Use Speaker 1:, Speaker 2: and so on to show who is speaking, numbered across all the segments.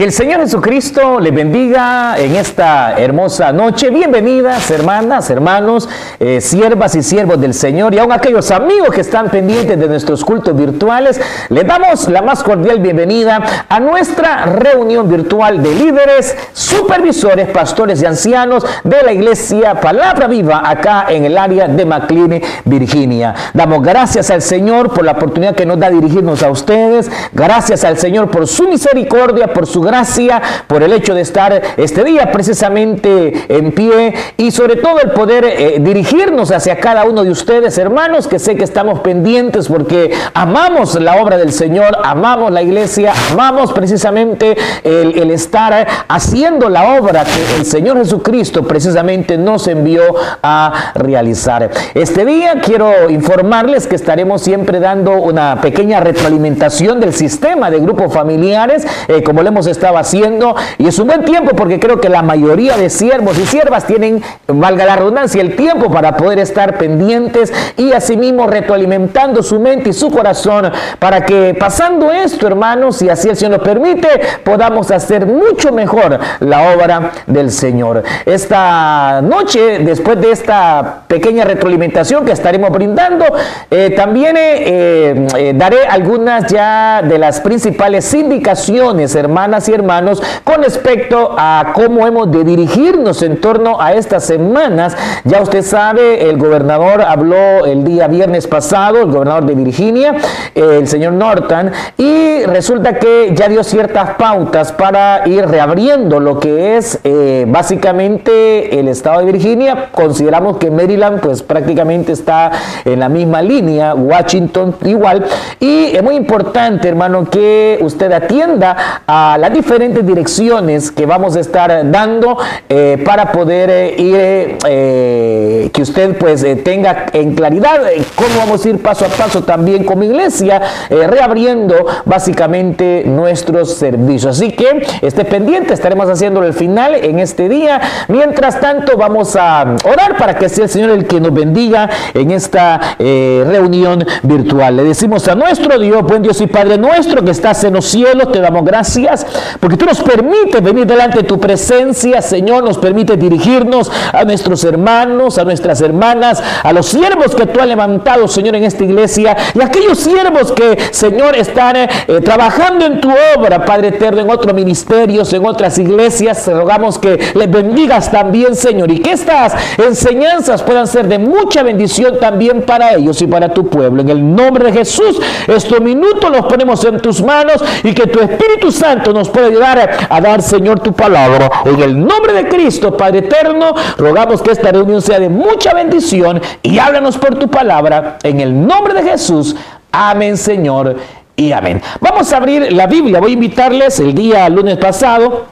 Speaker 1: Que el Señor Jesucristo le bendiga en esta hermosa noche. Bienvenidas, hermanas, hermanos, eh, siervas y siervos del Señor y aún aquellos amigos que están pendientes de nuestros cultos virtuales. Les damos la más cordial bienvenida a nuestra reunión virtual de líderes, supervisores, pastores y ancianos de la iglesia Palabra Viva acá en el área de McLean, Virginia. Damos gracias al Señor por la oportunidad que nos da dirigirnos a ustedes. Gracias al Señor por su misericordia, por su gracia, por el hecho de estar este día precisamente en pie y sobre todo el poder eh, dirigirnos hacia cada uno de ustedes, hermanos, que sé que estamos pendientes porque amamos la obra del Señor, amamos la iglesia, amamos precisamente el, estar haciendo la obra que el Señor Jesucristo precisamente nos envió a realizar. Este día quiero informarles que estaremos siempre dando una pequeña retroalimentación del sistema de grupos familiares, eh, como lo hemos estado estaba haciendo y es un buen tiempo porque creo que la mayoría de siervos y siervas tienen, valga la redundancia, el tiempo para poder estar pendientes y asimismo retroalimentando su mente y su corazón para que pasando esto, hermanos, si así el Señor nos permite, podamos hacer mucho mejor la obra del Señor. Esta noche, después de esta pequeña retroalimentación que estaremos brindando, eh, también eh, eh, daré algunas ya de las principales indicaciones, hermanas hermanos, con respecto a cómo hemos de dirigirnos en torno a estas semanas. Ya usted sabe, el gobernador habló el día viernes pasado, el gobernador de Virginia, el señor Norton, y resulta que ya dio ciertas pautas para ir reabriendo lo que es eh, básicamente el estado de Virginia. Consideramos que Maryland pues prácticamente está en la misma línea, Washington igual, y es muy importante, hermano, que usted atienda a la diferentes direcciones que vamos a estar dando eh, para poder eh, ir, eh, que usted pues tenga en claridad cómo vamos a ir paso a paso también como iglesia, reabriendo básicamente nuestros servicios. Así que esté pendiente, estaremos haciendo el final en este día. Mientras tanto, vamos a orar para que sea el Señor el que nos bendiga en esta reunión virtual. Le decimos a nuestro Dios, buen Dios y Padre nuestro que estás en los cielos, te damos gracias porque tú nos permites venir delante de tu presencia, Señor, nos permite dirigirnos a nuestros hermanos, a nuestras hermanas, a los siervos que tú has levantado, Señor, en esta iglesia, y aquellos siervos que, Señor, están eh, trabajando en tu obra, Padre eterno, en otros ministerios, en otras iglesias. Te rogamos que les bendigas también, Señor, y que estas enseñanzas puedan ser de mucha bendición también para ellos y para tu pueblo. En el nombre de Jesús, estos minutos los ponemos en tus manos y que tu Espíritu Santo nos puede ayudar a dar, Señor, tu palabra. En el nombre de Cristo, Padre eterno, rogamos que esta reunión sea de mucha bendición y háblanos por tu palabra. En el nombre de Jesús. Amén, Señor. Y amén. Vamos a abrir la Biblia. Voy a invitarles el día lunes pasado.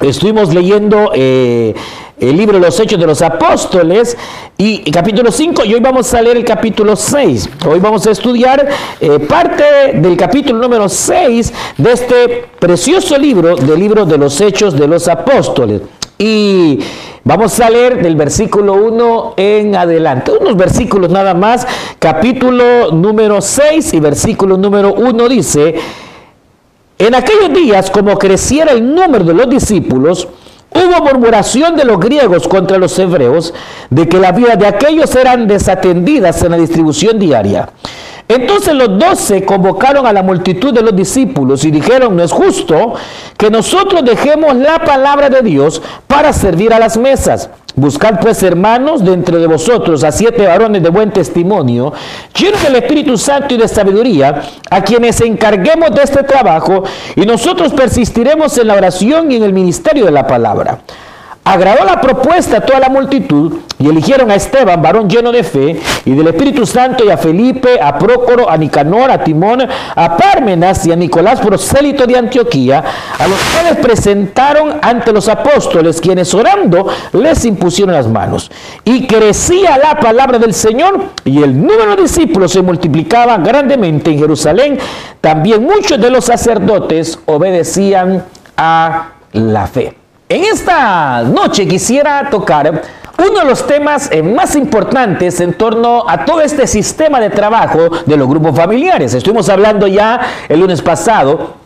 Speaker 1: Estuvimos leyendo eh, el libro de los Hechos de los Apóstoles y, capítulo 5 y hoy vamos a leer el capítulo 6. Hoy vamos a estudiar eh, parte del capítulo número 6 de este precioso libro, del libro de los Hechos de los Apóstoles. Y vamos a leer del versículo 1 en adelante, unos versículos nada más, capítulo número 6 y versículo número 1 dice, en aquellos días, como creciera el número de los discípulos, hubo murmuración de los griegos contra los hebreos de que las vidas de aquellos eran desatendidas en la distribución diaria. Entonces los doce convocaron a la multitud de los discípulos y dijeron, no es justo que nosotros dejemos la palabra de Dios para servir a las mesas. Buscad pues, hermanos, dentro de vosotros a siete varones de buen testimonio, llenos del Espíritu Santo y de sabiduría, a quienes encarguemos de este trabajo, y nosotros persistiremos en la oración y en el ministerio de la palabra. Agradó la propuesta a toda la multitud y eligieron a Esteban, varón lleno de fe y del Espíritu Santo, y a Felipe, a Prócoro, a Nicanor, a Timón, a Pármenas y a Nicolás, prosélito de Antioquía, a los cuales presentaron ante los apóstoles, quienes orando les impusieron las manos. Y crecía la palabra del Señor y el número de discípulos se multiplicaba grandemente en Jerusalén. También muchos de los sacerdotes obedecían a la fe. En esta noche quisiera tocar uno de los temas eh, más importantes en torno a todo este sistema de trabajo de los grupos familiares. Estuvimos hablando ya el lunes pasado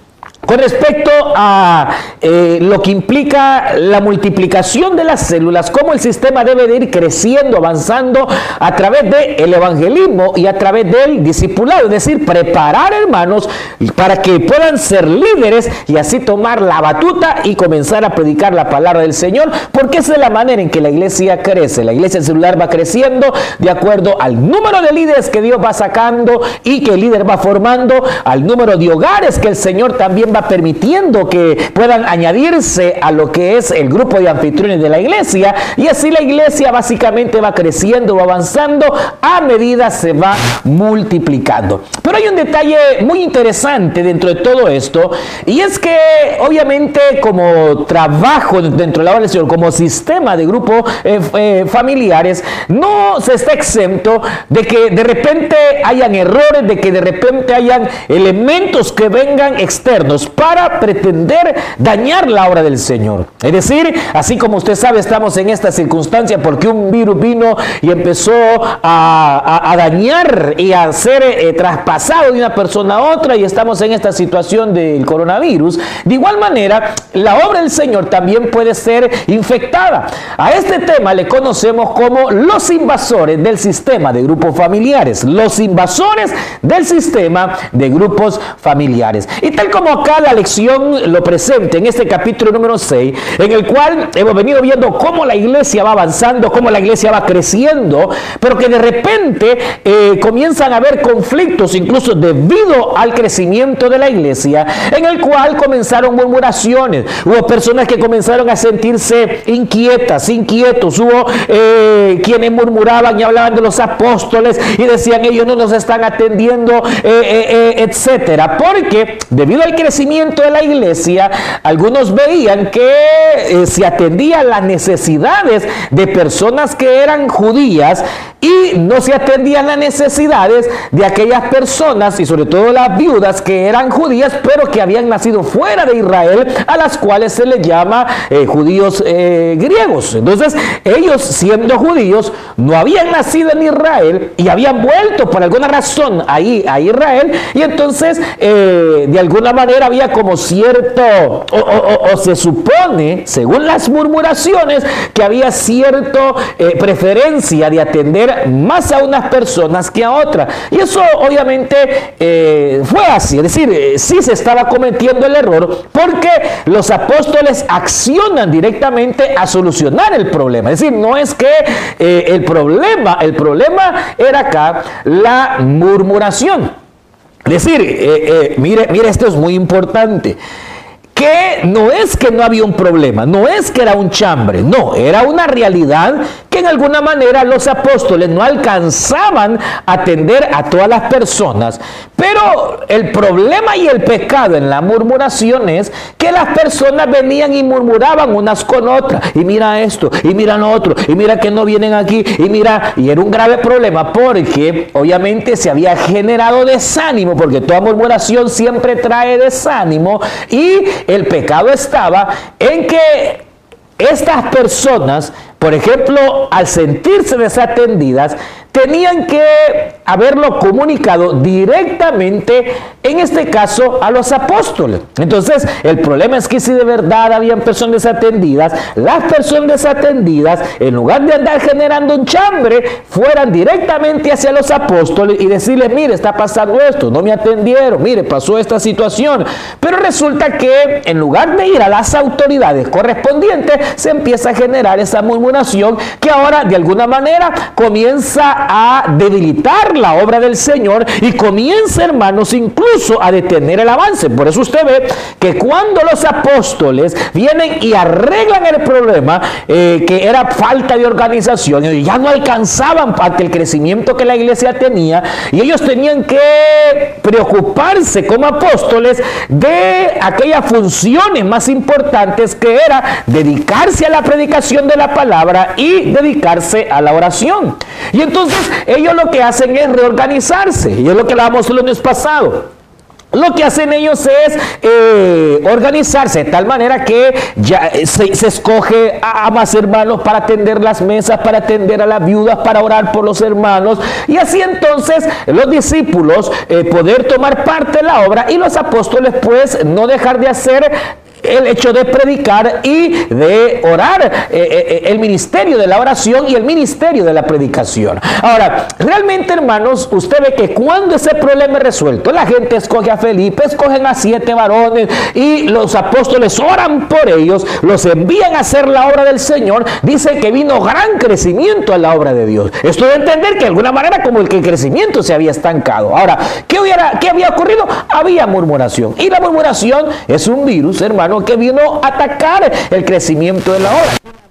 Speaker 1: con respecto a eh, lo que implica la multiplicación de las células, cómo el sistema debe de ir creciendo, avanzando a través del evangelismo y a través del discipulado, es decir, preparar hermanos para que puedan ser líderes y así tomar la batuta y comenzar a predicar la palabra del Señor, porque esa es la manera en que la iglesia crece. La iglesia celular va creciendo de acuerdo al número de líderes que Dios va sacando y que el líder va formando, al número de hogares que el Señor también va permitiendo que puedan añadirse a lo que es el grupo de anfitriones de la iglesia y así la iglesia básicamente va creciendo, va avanzando a medida se va multiplicando. Pero hay un detalle muy interesante dentro de todo esto y es que obviamente como trabajo dentro de la obra del Señor, como sistema de grupos eh, eh, familiares, no se está exento de que de repente hayan errores, de que de repente hayan elementos que vengan externos para pretender dañar la obra del Señor. Es decir, así como usted sabe, estamos en esta circunstancia porque un virus vino y empezó a, dañar y a ser eh, traspasado de una persona a otra y estamos en esta situación del coronavirus. De igual manera, la obra del Señor también puede ser infectada. A este tema le conocemos como los invasores del sistema de grupos familiares. Los invasores del sistema de grupos familiares. Y tal como acá la lección lo presente en este capítulo número 6, en el cual hemos venido viendo cómo la iglesia va avanzando, cómo la iglesia va creciendo, pero que de repente eh, comienzan a haber conflictos, incluso debido al crecimiento de la iglesia, en el cual comenzaron murmuraciones, hubo personas que comenzaron a sentirse inquietas, inquietos, hubo eh, quienes murmuraban y hablaban de los apóstoles y decían ellos no nos están atendiendo, eh, etcétera, porque debido al crecimiento de la iglesia, algunos veían que eh, se atendían las necesidades de personas que eran judías y no se atendían las necesidades de aquellas personas y sobre todo las viudas que eran judías pero que habían nacido fuera de Israel a las cuales se les llama eh, judíos eh, griegos. Entonces ellos siendo judíos no habían nacido en Israel y habían vuelto por alguna razón ahí a Israel y entonces de alguna manera como cierto o, se supone según las murmuraciones que había cierta preferencia de atender más a unas personas que a otras. Y eso obviamente eh, fue así, es decir, eh, sí se estaba cometiendo el error porque los apóstoles accionan directamente a solucionar el problema. Es decir, no es que eh, el problema, el problema era acá la murmuración. Decir, mire, mire, esto es muy importante. Que no es que no había un problema, no es que era un chambre, no, era una realidad que en alguna manera los apóstoles no alcanzaban a atender a todas las personas. Pero el problema y el pecado en la murmuración es que las personas venían y murmuraban unas con otras. Y mira esto, y mira lo otro, y mira que no vienen aquí, y mira, y era un grave problema porque obviamente se había generado desánimo, porque toda murmuración siempre trae desánimo, y el pecado estaba en que estas personas, por ejemplo, al sentirse desatendidas, tenían que haberlo comunicado directamente, en este caso, a los apóstoles. Entonces, el problema es que si de verdad habían personas desatendidas, las personas desatendidas, en lugar de andar generando un chambre, fueran directamente hacia los apóstoles y decirles, mire, está pasando esto, no me atendieron, mire, pasó esta situación. Pero resulta que en lugar de ir a las autoridades correspondientes, se empieza a generar esa murmuración que ahora de alguna manera comienza a debilitar la obra del Señor y comienza, hermanos, incluso a detener el avance. Por eso usted ve que cuando los apóstoles vienen y arreglan el problema, eh, que era falta de organización, y ya no alcanzaban ante el crecimiento que la iglesia tenía, y ellos tenían que preocuparse como apóstoles de aquellas funciones más importantes que era dedicarse a la predicación de la palabra y dedicarse a la oración. Y entonces ellos lo que hacen es reorganizarse. Y lo que hablábamos el lunes pasado. lo que hacen ellos es eh, organizarse de tal manera que ya eh, se, escoge a, más hermanos para atender las mesas, para atender a las viudas, para orar por los hermanos. Y así entonces los discípulos eh, poder tomar parte de la obra y los apóstoles pues no dejar de hacer el hecho de predicar y de orar, eh, eh, eh, el ministerio de la oración y el ministerio de la predicación. Ahora, realmente hermanos, usted ve que cuando ese problema es resuelto, la gente escoge a Felipe, escogen a siete varones y los apóstoles oran por ellos, los envían a hacer la obra del Señor, dice que vino gran crecimiento a la obra de Dios. Esto de entender que de alguna manera como el que el crecimiento se había estancado. Ahora, ¿qué, hubiera, qué había ocurrido? Había murmuración. Y la murmuración es un virus, hermano que vino a atacar el crecimiento de la obra.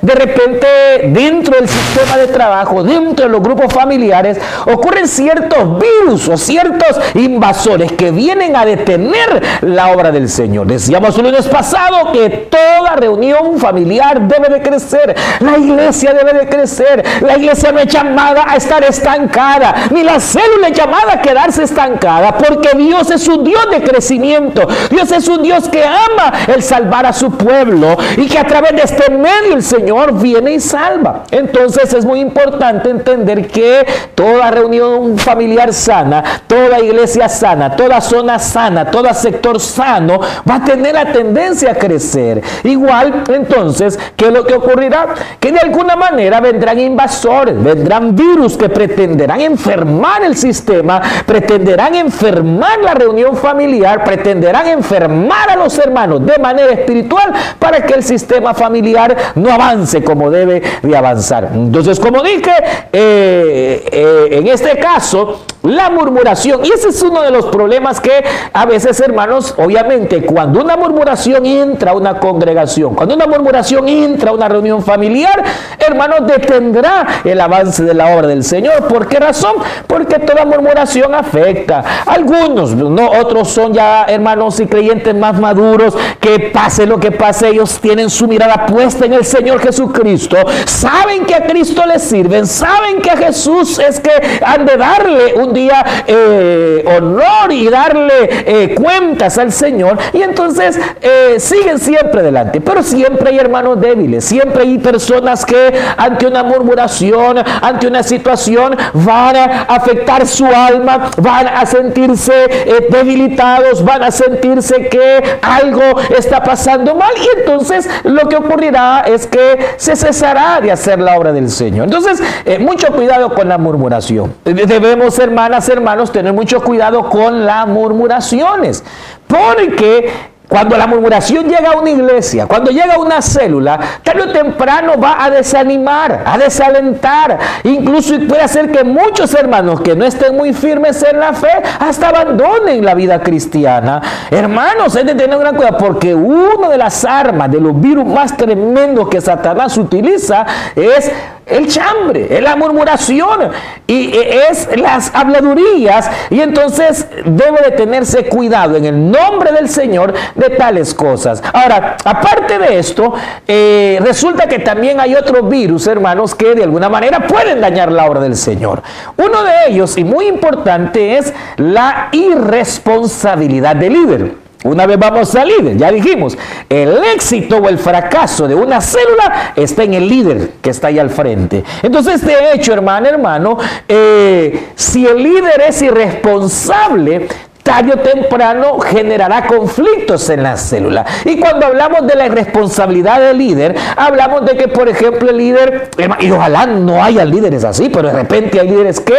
Speaker 1: De repente, dentro del sistema de trabajo, dentro de los grupos familiares, ocurren ciertos virus o ciertos invasores que vienen a detener la obra del Señor. Decíamos el lunes pasado que toda reunión familiar debe de crecer, la iglesia debe de crecer, la iglesia no es llamada a estar estancada, ni la célula es llamada a quedarse estancada, porque Dios es un Dios de crecimiento, Dios es un Dios que ama el salvar a su pueblo y que a través de este medio el Señor viene y salva. Entonces es muy importante entender que toda reunión familiar sana, toda iglesia sana, toda zona sana, todo sector sano va a tener la tendencia a crecer. Igual, entonces, ¿qué es lo que ocurrirá? Que de alguna manera vendrán invasores, vendrán virus que pretenderán enfermar el sistema, pretenderán enfermar la reunión familiar, pretenderán enfermar a los hermanos de manera espiritual para que el sistema familiar no avance como debe de avanzar. Entonces, como dije, eh, eh, en este caso, la murmuración, y ese es uno de los problemas que a veces, hermanos, obviamente, cuando una murmuración entra a una congregación, cuando una murmuración entra a una reunión familiar, hermanos, detendrá el avance de la obra del Señor. ¿Por qué razón? Porque toda murmuración afecta. Algunos, no, otros son ya hermanos y creyentes más maduros, que pase lo que pase, ellos tienen su mirada puesta en el Jesucristo, saben que a Cristo les sirven, saben que a Jesús es que han de darle un día eh, honor y darle eh, cuentas al Señor, y entonces eh, siguen siempre adelante. Pero siempre hay hermanos débiles, siempre hay personas que ante una murmuración, ante una situación, van a afectar su alma, van a sentirse debilitados, van a sentirse que algo está pasando mal, y entonces lo que ocurrirá es que se cesará de hacer la obra del Señor. Entonces, eh, mucho cuidado con la murmuración. Debemos, hermanas, hermanos, tener mucho cuidado con las murmuraciones. Porque cuando la murmuración llega a una iglesia, cuando llega a una célula, tarde o temprano va a desanimar, a desalentar. Incluso puede hacer que muchos hermanos que no estén muy firmes en la fe hasta abandonen la vida cristiana. Hermanos, hay de tener gran cuidado porque una de las armas, de los virus más tremendos que Satanás utiliza es el chambre, es la murmuración y es las habladurías. Y entonces debe de tenerse cuidado en el nombre del Señor de tales cosas. Ahora, aparte de esto, eh, resulta que también hay otros virus, hermanos, que de alguna manera pueden dañar la obra del Señor. Uno de ellos, y muy importante, es la irresponsabilidad del líder. Una vez vamos al líder, ya dijimos, el éxito o el fracaso de una célula está en el líder que está ahí al frente. Entonces, de hecho, hermano, hermano, eh, si el líder es irresponsable, tarde temprano generará conflictos en la célula. Y cuando hablamos de la irresponsabilidad del líder, hablamos de que, por ejemplo, el líder, y ojalá no haya líderes así, pero de repente hay líderes que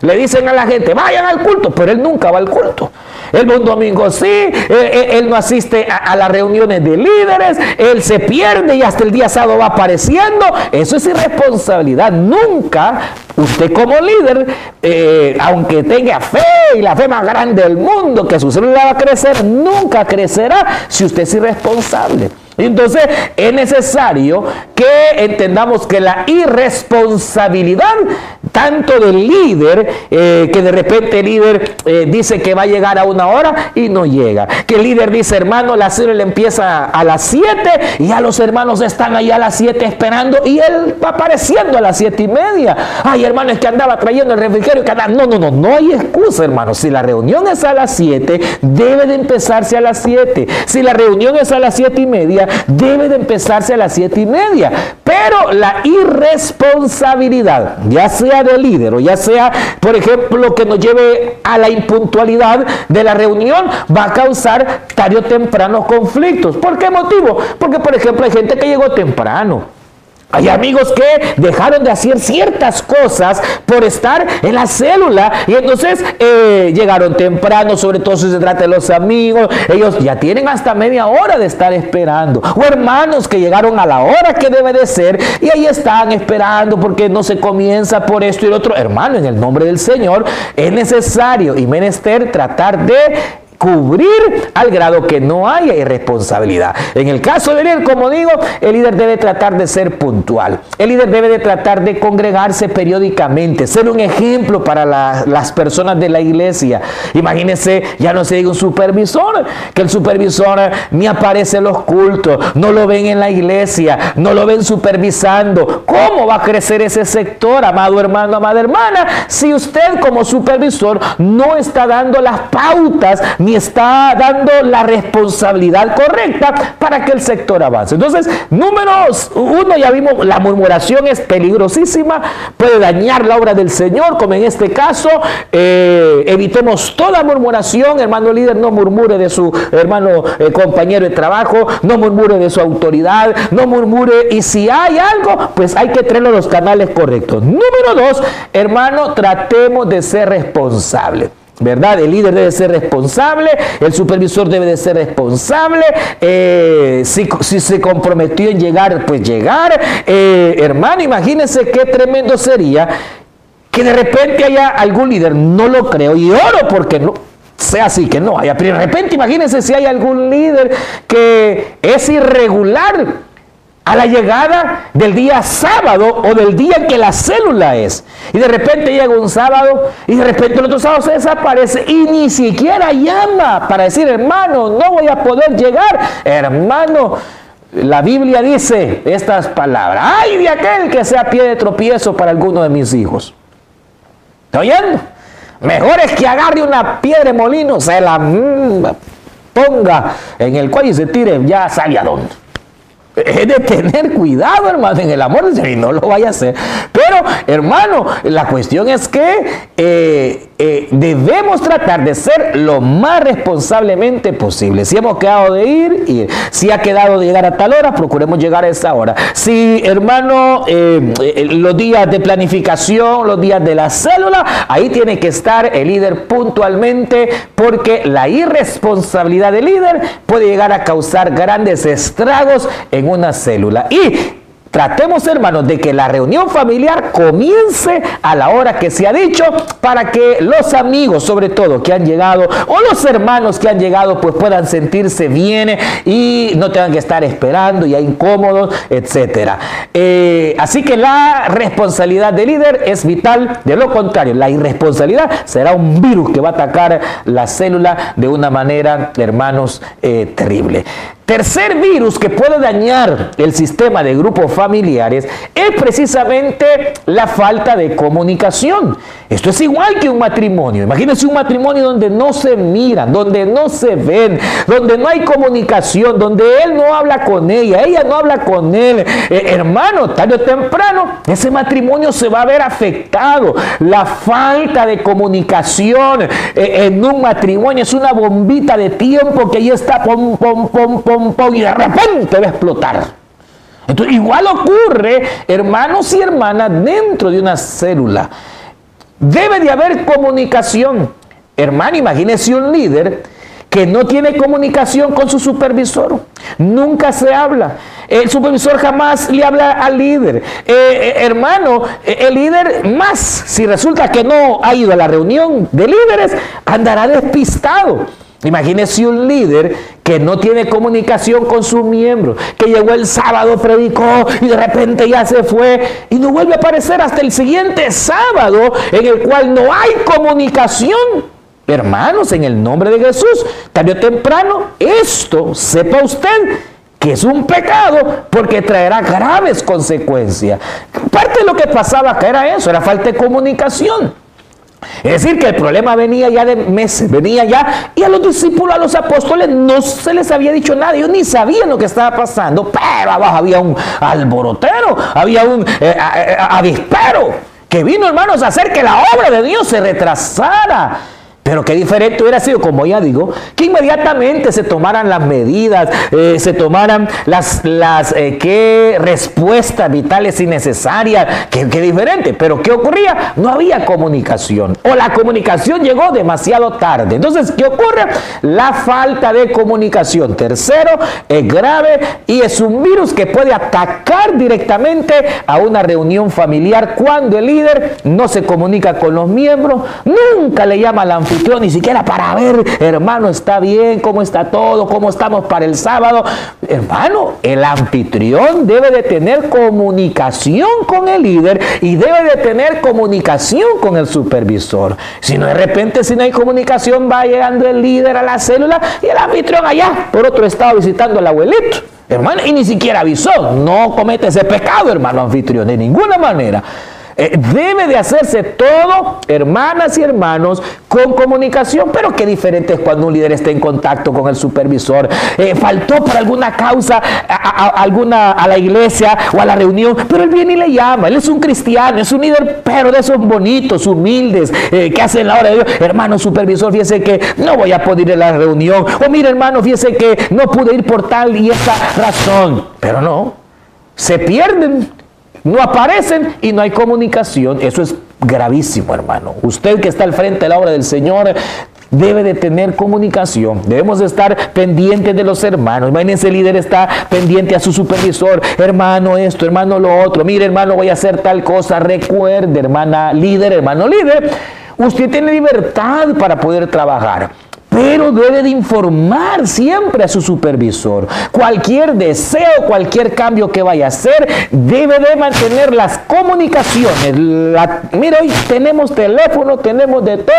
Speaker 1: le dicen a la gente, vayan al culto, pero él nunca va al culto. Él va un domingo sí, él, no asiste a, las reuniones de líderes, él se pierde y hasta el día sábado va apareciendo. Eso es irresponsabilidad. Nunca usted como líder, eh, aunque tenga fe y la fe más grande del mundo, que su célula va a crecer, nunca crecerá si usted es irresponsable. Entonces es necesario que entendamos que la irresponsabilidad tanto del líder, eh, que de repente el líder eh, dice que va a llegar a una hora y no llega. Que el líder dice, hermano, la célula empieza a las 7 y ya los hermanos están ahí a las 7 esperando y él va apareciendo a las 7 y media. Ay, hermano, es que andaba trayendo el refrigerio. Que No, no, no, no hay excusa, hermano. Si la reunión es a las 7, debe de empezarse a las 7. Si la reunión es a las 7 y media, debe de empezarse a las 7 y media. Pero la irresponsabilidad, ya sea del líder o ya sea, por ejemplo, que nos lleve a la impuntualidad de la reunión, va a causar tarde o temprano conflictos. ¿Por qué motivo? Porque, por ejemplo, hay gente que llegó temprano hay amigos que dejaron de hacer ciertas cosas por estar en la célula y entonces eh, llegaron temprano, sobre todo si se trata de los amigos. Ellos ya tienen hasta media hora de estar esperando. O hermanos que llegaron a la hora que debe de ser y ahí están esperando porque no se comienza por esto y el otro. Hermano, en el nombre del Señor es necesario y menester tratar de cubrir al grado que no haya irresponsabilidad. En el caso del líder, como digo, el líder debe tratar de ser puntual. El líder debe de tratar de congregarse periódicamente, ser un ejemplo para las personas de la iglesia. Imagínense, ya no se diga un supervisor, que el supervisor ni aparece en los cultos, no lo ven en la iglesia, no lo ven supervisando. ¿Cómo va a crecer ese sector, amado hermano, amada hermana, si usted como supervisor no está dando las pautas ni está dando la responsabilidad correcta para que el sector avance. Entonces, número uno, ya vimos, la murmuración es peligrosísima, puede dañar la obra del Señor, como en este caso, eh, evitemos toda murmuración, hermano líder, no murmure de su hermano eh, compañero de trabajo, no murmure de su autoridad, no murmure, y si hay algo, pues hay que traerlo a los canales correctos. Número dos, hermano, tratemos de ser responsables. ¿Verdad? El líder debe ser responsable, el supervisor debe de ser responsable, eh, si, se comprometió en llegar, pues llegar. Eh, hermano, imagínense qué tremendo sería que de repente haya algún líder, no lo creo, y oro porque no sea así, que no haya, pero de repente imagínense si hay algún líder que es irregular a la llegada del día sábado o del día que la célula es. Y de repente llega un sábado y de repente el otro sábado se desaparece y ni siquiera llama para decir, hermano, no voy a poder llegar. Hermano, la Biblia dice estas palabras. Ay de aquel que sea pie de tropiezo para alguno de mis hijos. ¿Está oyendo? Mejor es que agarre una piedra de molino, se la mm, ponga en el cuello y se tire, ya sabe a dónde es de tener cuidado, hermano, en el amor y no lo vaya a hacer. Pero, hermano, la cuestión es que eh, eh, debemos tratar de ser lo más responsablemente posible. Si hemos quedado de ir, ir. Si ha quedado de llegar a tal hora, procuremos llegar a esa hora. Si, hermano, eh, los días de planificación, los días de la célula, ahí tiene que estar el líder puntualmente, porque la irresponsabilidad del líder puede llegar a causar grandes estragos en una célula. Y Tratemos, hermanos, de que la reunión familiar comience a la hora que se ha dicho para que los amigos, sobre todo, que han llegado, o los hermanos que han llegado, pues puedan sentirse bien y no tengan que estar esperando ya incómodos, etcétera. Eh, así que la responsabilidad del líder es vital. De lo contrario, la irresponsabilidad será un virus que va a atacar la célula de una manera, hermanos, eh, terrible. Tercer virus que puede dañar el sistema de grupos familiares es precisamente la falta de comunicación. Esto es igual que un matrimonio. Imagínense un matrimonio donde no se miran, donde no se ven, donde no hay comunicación, donde él no habla con ella, ella no habla con él. Eh, hermano, tarde o temprano, ese matrimonio se va a ver afectado. La falta de comunicación eh, en un matrimonio es una bombita de tiempo que ahí está, pom, pom, pom, pom, y de repente va a explotar. Entonces, igual ocurre, hermanos y hermanas, dentro de una célula. Debe de haber comunicación. Hermano, imagínese un líder que no tiene comunicación con su supervisor. Nunca se habla. El supervisor jamás le habla al líder. Eh, eh, hermano, eh, el líder más, si resulta que no ha ido a la reunión de líderes, andará despistado. Imagínese un líder que no tiene comunicación con sus miembros, que llegó el sábado, predicó y de repente ya se fue y no vuelve a aparecer hasta el siguiente sábado en el cual no hay comunicación. Hermanos, en el nombre de Jesús, tarde o temprano, esto, sepa usted, que es un pecado porque traerá graves consecuencias. Parte de lo que pasaba acá era eso, era falta de comunicación. Es decir, que el problema venía ya de meses, venía ya, y a los discípulos, a los apóstoles, no se les había dicho nada, ellos ni sabían lo que estaba pasando, pero abajo había un alborotero, había un eh, avispero, que vino, hermanos, a hacer que la obra de Dios se retrasara. Pero qué diferente hubiera sido, como ya digo, que inmediatamente se tomaran las medidas, eh, se tomaran las, las eh, respuestas vitales y necesarias. Qué, qué, diferente. Pero ¿qué ocurría? No había comunicación. O la comunicación llegó demasiado tarde. Entonces, ¿qué ocurre? La falta de comunicación. Tercero, es grave y es un virus que puede atacar directamente a una reunión familiar cuando el líder no se comunica con los miembros, nunca le llama a ni siquiera para ver, hermano, está bien, cómo está todo, cómo estamos para el sábado. Hermano, el anfitrión debe de tener comunicación con el líder y debe de tener comunicación con el supervisor. Si no, de repente, si no hay comunicación, va llegando el líder a la célula y el anfitrión allá, por otro estado, visitando al abuelito. Hermano, y ni siquiera avisó. No comete ese pecado, hermano anfitrión, de ninguna manera. Eh, debe de hacerse todo, hermanas y hermanos, con comunicación, pero qué diferente es cuando un líder está en contacto con el supervisor. Eh, faltó por alguna causa a, alguna, a la iglesia o a la reunión, pero él viene y le llama. Él es un cristiano, es un líder, pero de esos bonitos, humildes, eh, que hacen la hora de Dios. Hermano supervisor, fíjese que no voy a poder ir a la reunión. O mire, hermano, fíjese que no pude ir por tal y esta razón. Pero no, se pierden no aparecen y no hay comunicación. Eso es gravísimo, hermano. Usted que está al frente de la obra del Señor debe de tener comunicación. Debemos de estar pendientes de los hermanos. Imagínense, el líder está pendiente a su supervisor. Hermano esto, hermano lo otro. Mire, hermano, voy a hacer tal cosa. Recuerde, hermana líder, hermano líder. Usted tiene libertad para poder trabajar pero debe de informar siempre a su supervisor. Cualquier deseo, cualquier cambio que vaya a hacer, debe de mantener las comunicaciones. mira, hoy tenemos teléfono, tenemos de todo.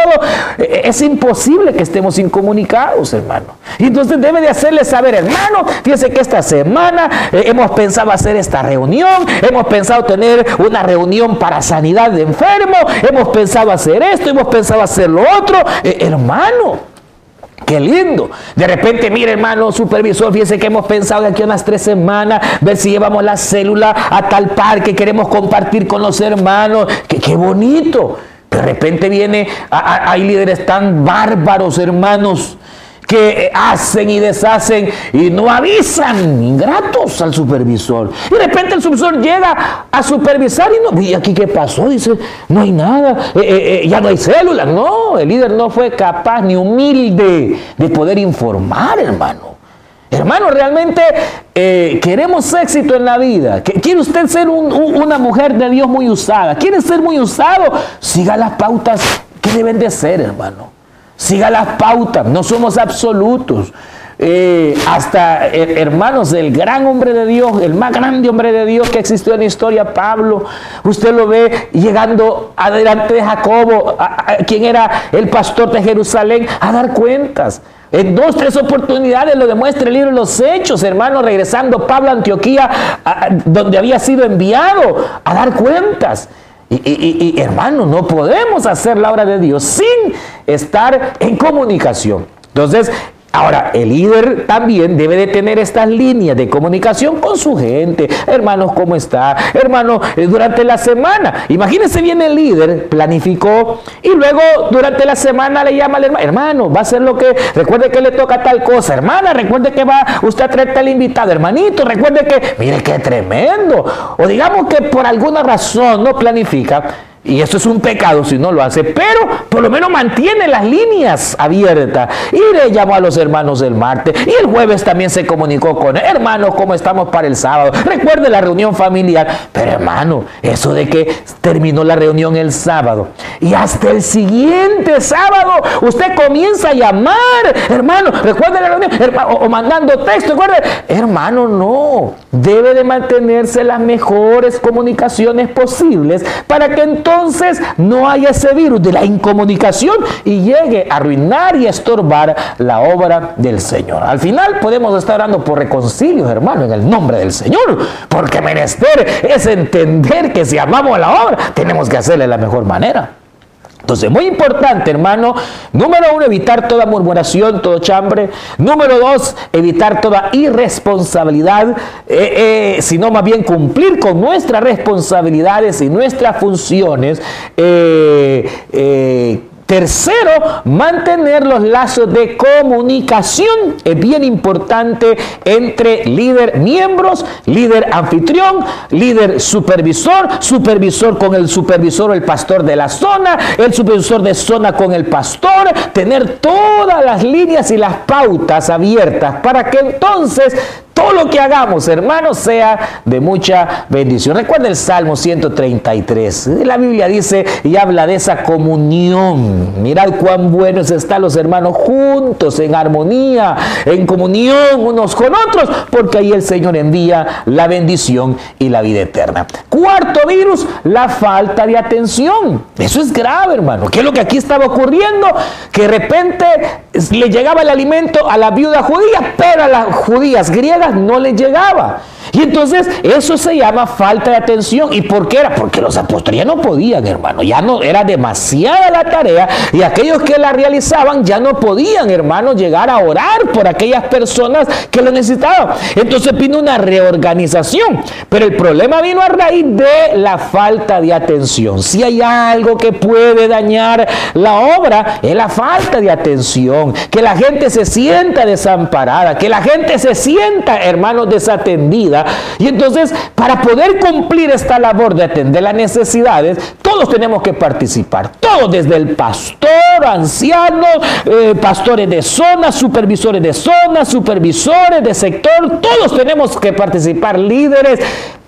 Speaker 1: E, e, es imposible que estemos incomunicados, hermano. Entonces debe de hacerle saber, hermano, fíjese que esta semana eh, hemos pensado hacer esta reunión, hemos pensado tener una reunión para sanidad de enfermos, hemos pensado hacer esto, hemos pensado hacer lo otro. Eh, hermano, Qué lindo. De repente, mire hermano supervisor, fíjese que hemos pensado de aquí a unas tres semanas, ver si llevamos la célula a tal parque, queremos compartir con los hermanos. Qué, qué bonito. De repente viene, hay líderes tan bárbaros, hermanos, que hacen y deshacen y no avisan, ingratos al supervisor. Y de repente el supervisor llega a supervisar y no, ¿y aquí qué pasó? Dice, no hay nada, eh, eh, eh, ya no hay células. No, el líder no fue capaz ni humilde de poder informar, hermano. Hermano, realmente queremos éxito en la vida. ¿Quiere usted ser una mujer de Dios muy usada? ¿Quiere ser muy usado? Siga las pautas que deben de ser, hermano. Siga las pautas, no somos absolutos. Eh, hasta eh, hermanos del gran hombre de Dios, el más grande hombre de Dios que existió en la historia, Pablo, usted lo ve llegando adelante de Jacobo, quien era el pastor de Jerusalén, a dar cuentas. En dos, tres oportunidades lo demuestra el libro los Hechos, hermano, regresando Pablo a Antioquía, donde había sido enviado a dar cuentas. Y, hermano, no podemos hacer la obra de Dios sin estar en comunicación. Entonces, Ahora, el líder también debe de tener estas líneas de comunicación con su gente. Hermanos, ¿cómo está? Hermano, eh, durante la semana. Imagínense bien el líder, planificó y luego durante la semana le llama al hermano. Hermano, va a hacer lo que, recuerde que le toca tal cosa. Hermana, recuerde que va usted a traer invitado. Hermanito, recuerde que, mire qué tremendo. O digamos que por alguna razón no planifica Y eso es un pecado si no lo hace, pero por lo menos mantiene las líneas abiertas. Y le llamó a los hermanos el martes. Y el jueves también se comunicó con hermanos, ¿cómo estamos para el sábado? Recuerde la reunión familiar. Pero hermano, eso de que terminó la reunión el sábado y hasta el siguiente sábado usted comienza a llamar, hermano, recuerde la reunión, o, mandando texto, recuerde, hermano, no, debe de mantenerse las mejores comunicaciones posibles para que entonces entonces no haya ese virus de la incomunicación y llegue a arruinar y estorbar la obra del Señor. Al final podemos estar orando por reconcilios, hermano, en el nombre del Señor, porque menester es entender que si amamos la obra, tenemos que hacerle de la mejor manera. Entonces, muy importante, hermano. Número uno, evitar toda murmuración, todo chambre. Número dos, evitar toda irresponsabilidad, eh, eh, sino más bien cumplir con nuestras responsabilidades y nuestras funciones. Eh, Tercero, mantener los lazos de comunicación. Es bien importante entre líder miembros, líder anfitrión, líder supervisor, supervisor con el supervisor o el pastor de la zona, el supervisor de zona con el pastor, tener todas las líneas y las pautas abiertas para que entonces todo lo que hagamos, hermanos, sea de mucha bendición. Recuerda el Salmo 133. La Biblia dice y habla de esa comunión. Mirad cuán buenos están los hermanos juntos, en armonía, en comunión unos con otros, porque ahí el Señor envía la bendición y la vida eterna. Cuarto virus, la falta de atención. Eso es grave, hermano. ¿Qué es lo que aquí estaba ocurriendo? Que de repente le llegaba el alimento a la viuda judía, pero a las judías griegas no le llegaba. Y entonces eso se llama falta de atención. ¿Y por qué era? Porque los apóstoles ya no podían, hermano. Ya no era demasiada la tarea y aquellos que la realizaban ya no podían, hermano, llegar a orar por aquellas personas que lo necesitaban. Entonces vino una reorganización. Pero el problema vino a raíz de la falta de atención. Si hay algo que puede dañar la obra, es la falta de atención. Que la gente se sienta desamparada, que la gente se sienta, hermano, desatendida y entonces, para poder cumplir esta labor de atender las necesidades, todos tenemos que participar. Todos, desde el pastor, ancianos, eh, pastores de zona, supervisores de zona, supervisores de sector, todos tenemos que participar, líderes,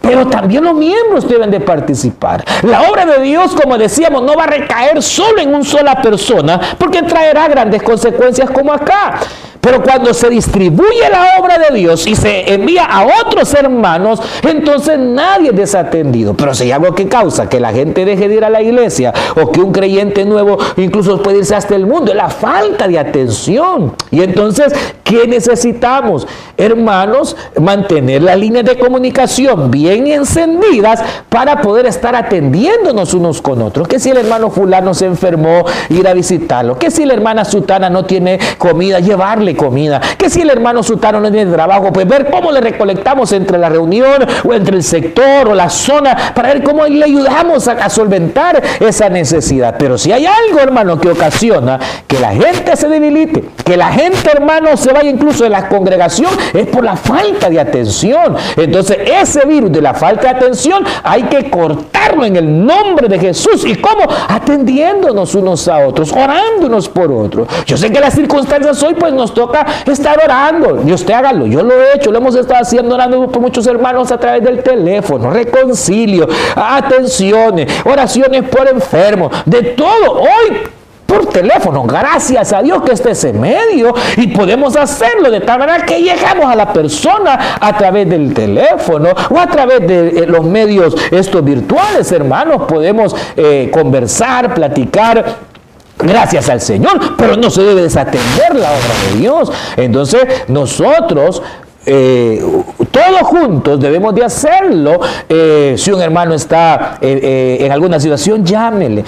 Speaker 1: pero también los miembros deben de participar. La obra de Dios, como decíamos, no va a recaer solo en una sola persona, porque traerá grandes consecuencias como acá. Pero cuando se distribuye la obra de Dios y se envía a otros hermanos, entonces nadie es desatendido. Pero si algo que causa que la gente deje de ir a la iglesia o que un creyente nuevo incluso puede irse hasta el mundo, es la falta de atención. Y entonces, ¿qué necesitamos? Hermanos, mantener las líneas de comunicación bien encendidas para poder estar atendiéndonos unos con otros. Que si el hermano fulano se enfermó, ir a visitarlo. Que si la hermana sutana no tiene comida, llevarle comida. Que si el hermano Sutano no tiene trabajo, pues ver cómo le recolectamos entre la reunión o entre el sector o la zona para ver cómo le ayudamos a, solventar esa necesidad. Pero si hay algo, hermano, que ocasiona que la gente se debilite, que la gente, hermano, se vaya incluso de la congregación, es por la falta de atención. Entonces, ese virus de la falta de atención hay que cortarlo en el nombre de Jesús. ¿Y cómo? Atendiéndonos unos a otros, orándonos por otros. Yo sé que las circunstancias hoy pues nos toca estar orando. Y usted hágalo. Yo lo he hecho, lo hemos estado haciendo orando por muchos hermanos a través del teléfono, reconcilio, atenciones, oraciones por enfermos, de todo. Hoy por teléfono. Gracias a Dios que esté ese medio y podemos hacerlo de tal manera que llegamos a la persona a través del teléfono o a través de eh, los medios estos virtuales, hermanos. Podemos eh, conversar, platicar Gracias al Señor, pero no se debe desatender la obra de Dios. Entonces nosotros eh, todos juntos debemos de hacerlo. Eh, si un hermano está eh, en alguna situación, llámele.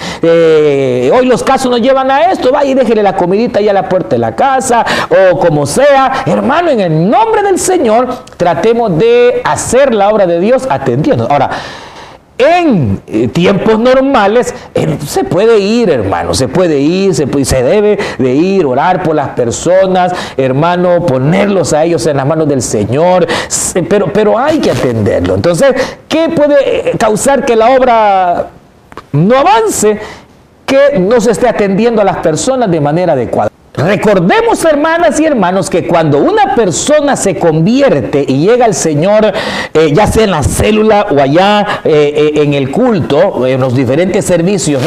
Speaker 1: hoy los casos nos llevan a esto, vaya y déjele la comidita ahí a la puerta de la casa o como sea. Hermano, en el nombre del Señor, tratemos de hacer la obra de Dios atendiendo. Ahora, en eh, tiempos normales se puede ir, hermano, se puede ir, se, se, debe de ir, orar por las personas, hermano, ponerlos a ellos en las manos del Señor, pero, pero hay que atenderlo. Entonces, ¿qué puede eh, causar que la obra no avance, que no se esté atendiendo a las personas de manera adecuada. Recordemos, hermanas y hermanos, que cuando una persona se convierte y llega al Señor, eh, ya sea en la célula o allá eh, eh, en el culto, en los diferentes servicios,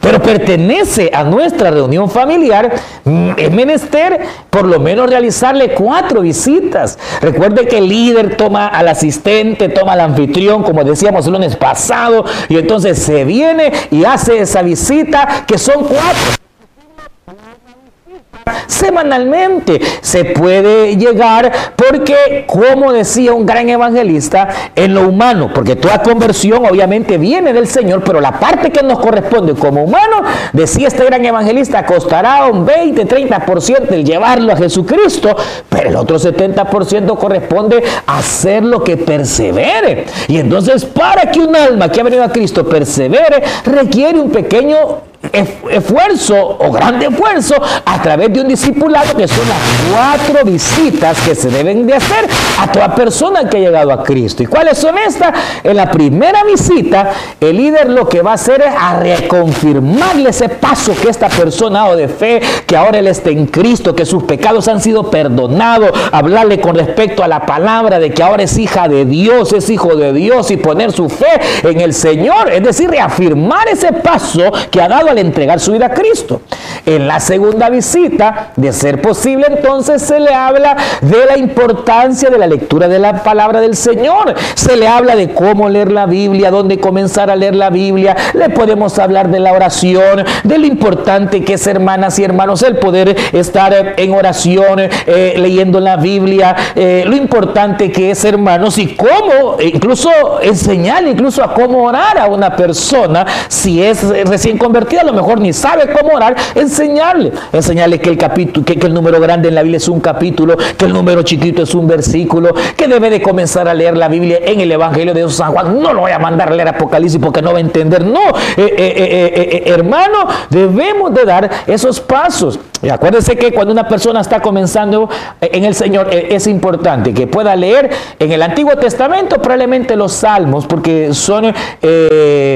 Speaker 1: pero pertenece a nuestra reunión familiar, mm, es menester por lo menos realizarle cuatro visitas. Recuerde que el líder toma al asistente, toma al anfitrión, como decíamos el lunes pasado, y entonces se viene y hace esa visita, que son cuatro semanalmente. Se puede llegar porque, como decía un gran evangelista, en lo humano, porque toda conversión obviamente viene del Señor, pero la parte que nos corresponde como humano, decía este gran evangelista, costará un 20, 30% el llevarlo a Jesucristo, pero el otro 70% corresponde hacer lo que persevere. Y entonces, para que un alma que ha venido a Cristo persevere, requiere un pequeño esfuerzo o grande esfuerzo a través de un discipulado que son las cuatro visitas que se deben de hacer a toda persona que ha llegado a Cristo. ¿Y cuáles son estas? En la primera visita, el líder lo que va a hacer es a reconfirmarle ese paso que esta persona ha dado de fe, que ahora él está en Cristo, que sus pecados han sido perdonados, hablarle con respecto a la palabra de que ahora es hija de Dios, es hijo de Dios y poner su fe en el Señor, es decir, reafirmar ese paso que ha dado al entregar su vida a Cristo. En la segunda visita, de ser posible, entonces se le habla de la importancia de la lectura de la palabra del Señor. Se le habla de cómo leer la Biblia, dónde comenzar a leer la Biblia. Le podemos hablar de la oración, de lo importante que es, hermanas y hermanos, el poder estar en oración, eh, leyendo la Biblia, eh, lo importante que es, hermanos, y cómo incluso enseñar incluso a cómo orar a una persona si es recién convertida a lo mejor ni sabe cómo orar, enseñarle. Enseñarle que el capítulo, que, el número grande en la Biblia es un capítulo, que el número chiquito es un versículo, que debe de comenzar a leer la Biblia en el Evangelio de San Juan. No lo voy a mandar a leer Apocalipsis porque no va a entender. No, eh, eh, eh, hermano, debemos de dar esos pasos. Y acuérdense que cuando una persona está comenzando en el Señor, es importante que pueda leer en el Antiguo Testamento probablemente los salmos, porque son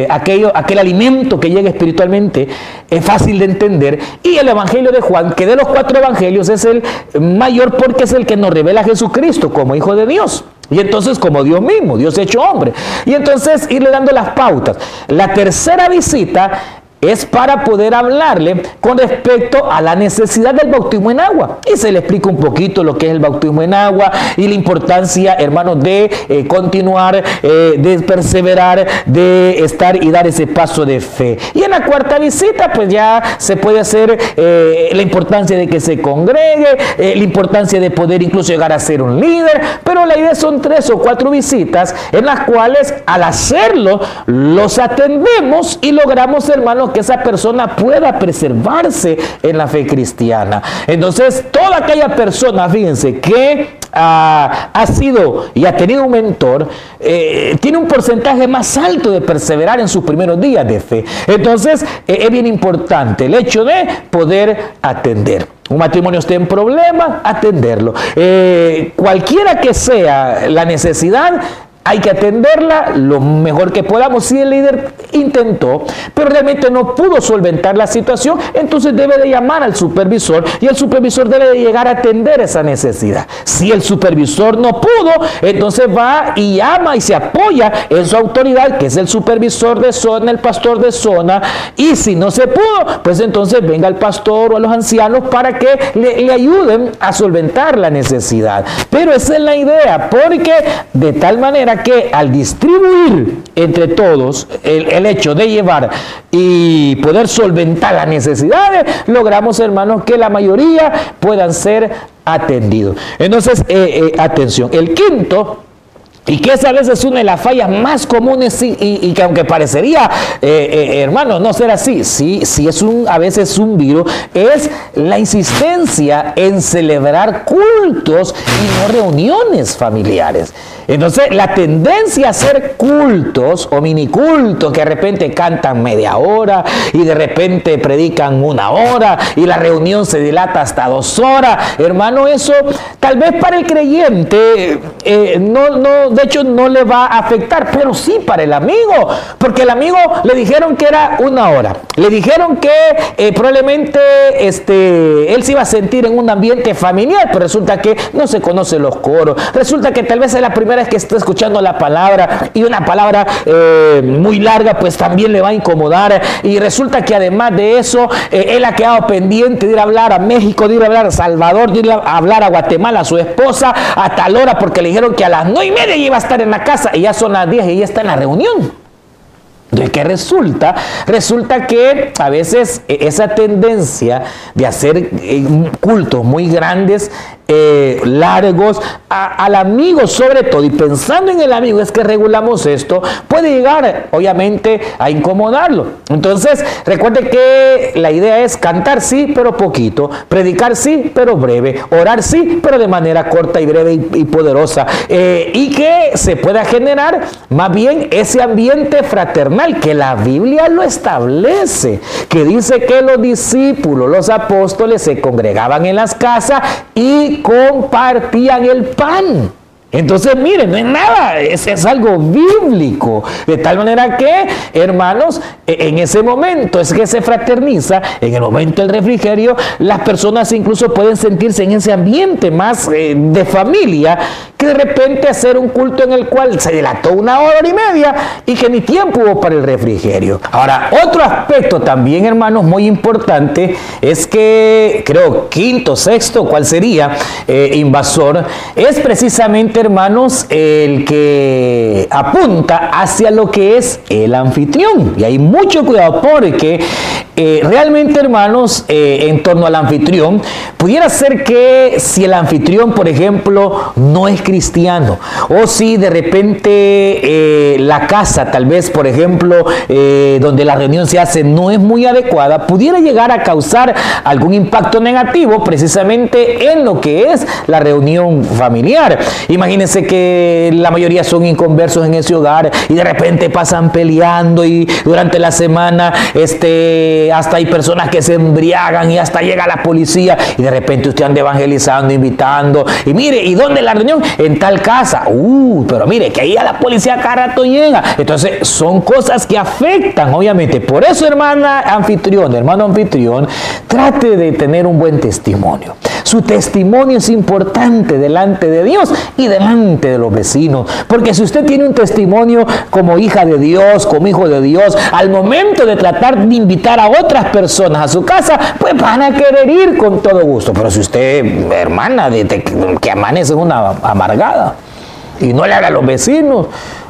Speaker 1: aquello, aquel alimento que llega espiritualmente es fácil de entender. Y el Evangelio de Juan, que de los cuatro evangelios es el mayor porque es el que nos revela a Jesucristo como Hijo de Dios. Y entonces como Dios mismo, Dios hecho hombre. Y entonces irle dando las pautas. La tercera visita es para poder hablarle con respecto a la necesidad del bautismo en agua. Y se le explica un poquito lo que es el bautismo en agua y la importancia, hermanos, de eh, continuar, eh, de perseverar, de estar y dar ese paso de fe. Y en la cuarta visita, pues ya se puede hacer eh, la importancia de que se congregue, la importancia de poder incluso llegar a ser un líder, pero la idea son tres o cuatro visitas en las cuales al hacerlo los atendemos y logramos, hermanos, que esa persona pueda preservarse en la fe cristiana. Entonces, toda aquella persona, fíjense, que ah, ha sido y ha tenido un mentor, eh, tiene un porcentaje más alto de perseverar en sus primeros días de fe. Entonces, eh, es bien importante el hecho de poder atender. Un matrimonio esté en problema, atenderlo. Eh, cualquiera que sea la necesidad, hay que atenderla lo mejor que podamos. Si el líder intentó, pero realmente no pudo solventar la situación, entonces debe de llamar al supervisor y el supervisor debe de llegar a atender esa necesidad. Si el supervisor no pudo, entonces va y llama y se apoya en su autoridad, que es el supervisor de zona, el pastor de zona, y si no se pudo, pues entonces venga el pastor o a los ancianos para que le, le ayuden a solventar la necesidad. Pero esa es la idea, porque de tal manera que al distribuir entre todos el, hecho de llevar y poder solventar las necesidades, logramos, hermanos, que la mayoría puedan ser atendidos. Entonces, eh, eh, atención. El quinto y que esa a veces es una de las fallas más comunes y, que aunque parecería, eh, hermano, no ser así, sí, sí es un, a veces un virus, es la insistencia en celebrar cultos y no reuniones familiares. Entonces, la tendencia a hacer cultos o minicultos que de repente cantan media hora y de repente predican una hora y la reunión se dilata hasta dos horas, hermano, eso tal vez para el creyente eh, no, no, de hecho no le va a afectar, pero sí para el amigo, porque el amigo le dijeron que era una hora, le dijeron que eh, probablemente este, él se iba a sentir en un ambiente familiar, pero resulta que no se conocen los coros, resulta que tal vez es la primera vez que está escuchando la palabra y una palabra eh, muy larga pues también le va a incomodar. Y resulta que además de eso eh, él ha quedado pendiente de ir a hablar a México, de ir a hablar a Salvador, de ir a hablar a Guatemala a su esposa a tal hora porque le dijeron que a las nueve y media iba a estar en la casa y ya son las diez y ella está en la reunión. ¿De qué resulta? Resulta que a veces e, esa tendencia de hacer eh, cultos muy grandes eh, largos al amigo sobre todo y pensando en el amigo es que regulamos esto puede llegar obviamente a incomodarlo. Entonces recuerde que la idea es cantar sí pero poquito predicar sí pero breve orar sí pero de manera corta y breve y, poderosa. Eh, y que se pueda generar más bien ese ambiente fraternal que la Biblia lo establece que dice que los discípulos los apóstoles se congregaban en las casas y compartían el pan. Entonces, miren, no es nada, es, es, algo bíblico. De tal manera que, hermanos, e, en ese momento es que se fraterniza, en el momento del refrigerio, las personas incluso pueden sentirse en ese ambiente más eh, de familia, que de repente hacer un culto en el cual se dilató una hora y media y que ni tiempo hubo para el refrigerio. Ahora, otro aspecto también, hermanos, muy importante, es que, creo, quinto, sexto, ¿cuál sería? Eh, invasor, es precisamente hermanos, el que apunta hacia lo que es el anfitrión. Y hay mucho cuidado porque eh, realmente, hermanos, eh, en torno al anfitrión, pudiera ser que si el anfitrión, por ejemplo, no es cristiano, o si de repente eh, la casa, tal vez, por ejemplo, donde la reunión se hace, no es muy adecuada, pudiera llegar a causar algún impacto negativo precisamente en lo que es la reunión familiar. Imagínense que la mayoría son inconversos en ese hogar y de repente pasan peleando y durante la semana este, hasta hay personas que se embriagan y hasta llega la policía y de repente usted anda evangelizando, invitando y mire, ¿y dónde la reunión? En tal casa. Uh, pero mire, que ahí a la policía cada rato llega. Entonces son cosas que afectan, obviamente. Por eso, hermana anfitrión, hermano anfitrión, trate de tener un buen testimonio. Su testimonio es importante delante de Dios y delante de los vecinos. Porque si usted tiene un testimonio como hija de Dios, como hijo de Dios, al momento de tratar de invitar a otras personas a su casa, pues van a querer ir con todo gusto. Pero si usted, hermana, de, que amanece una amargada y no le haga a los vecinos,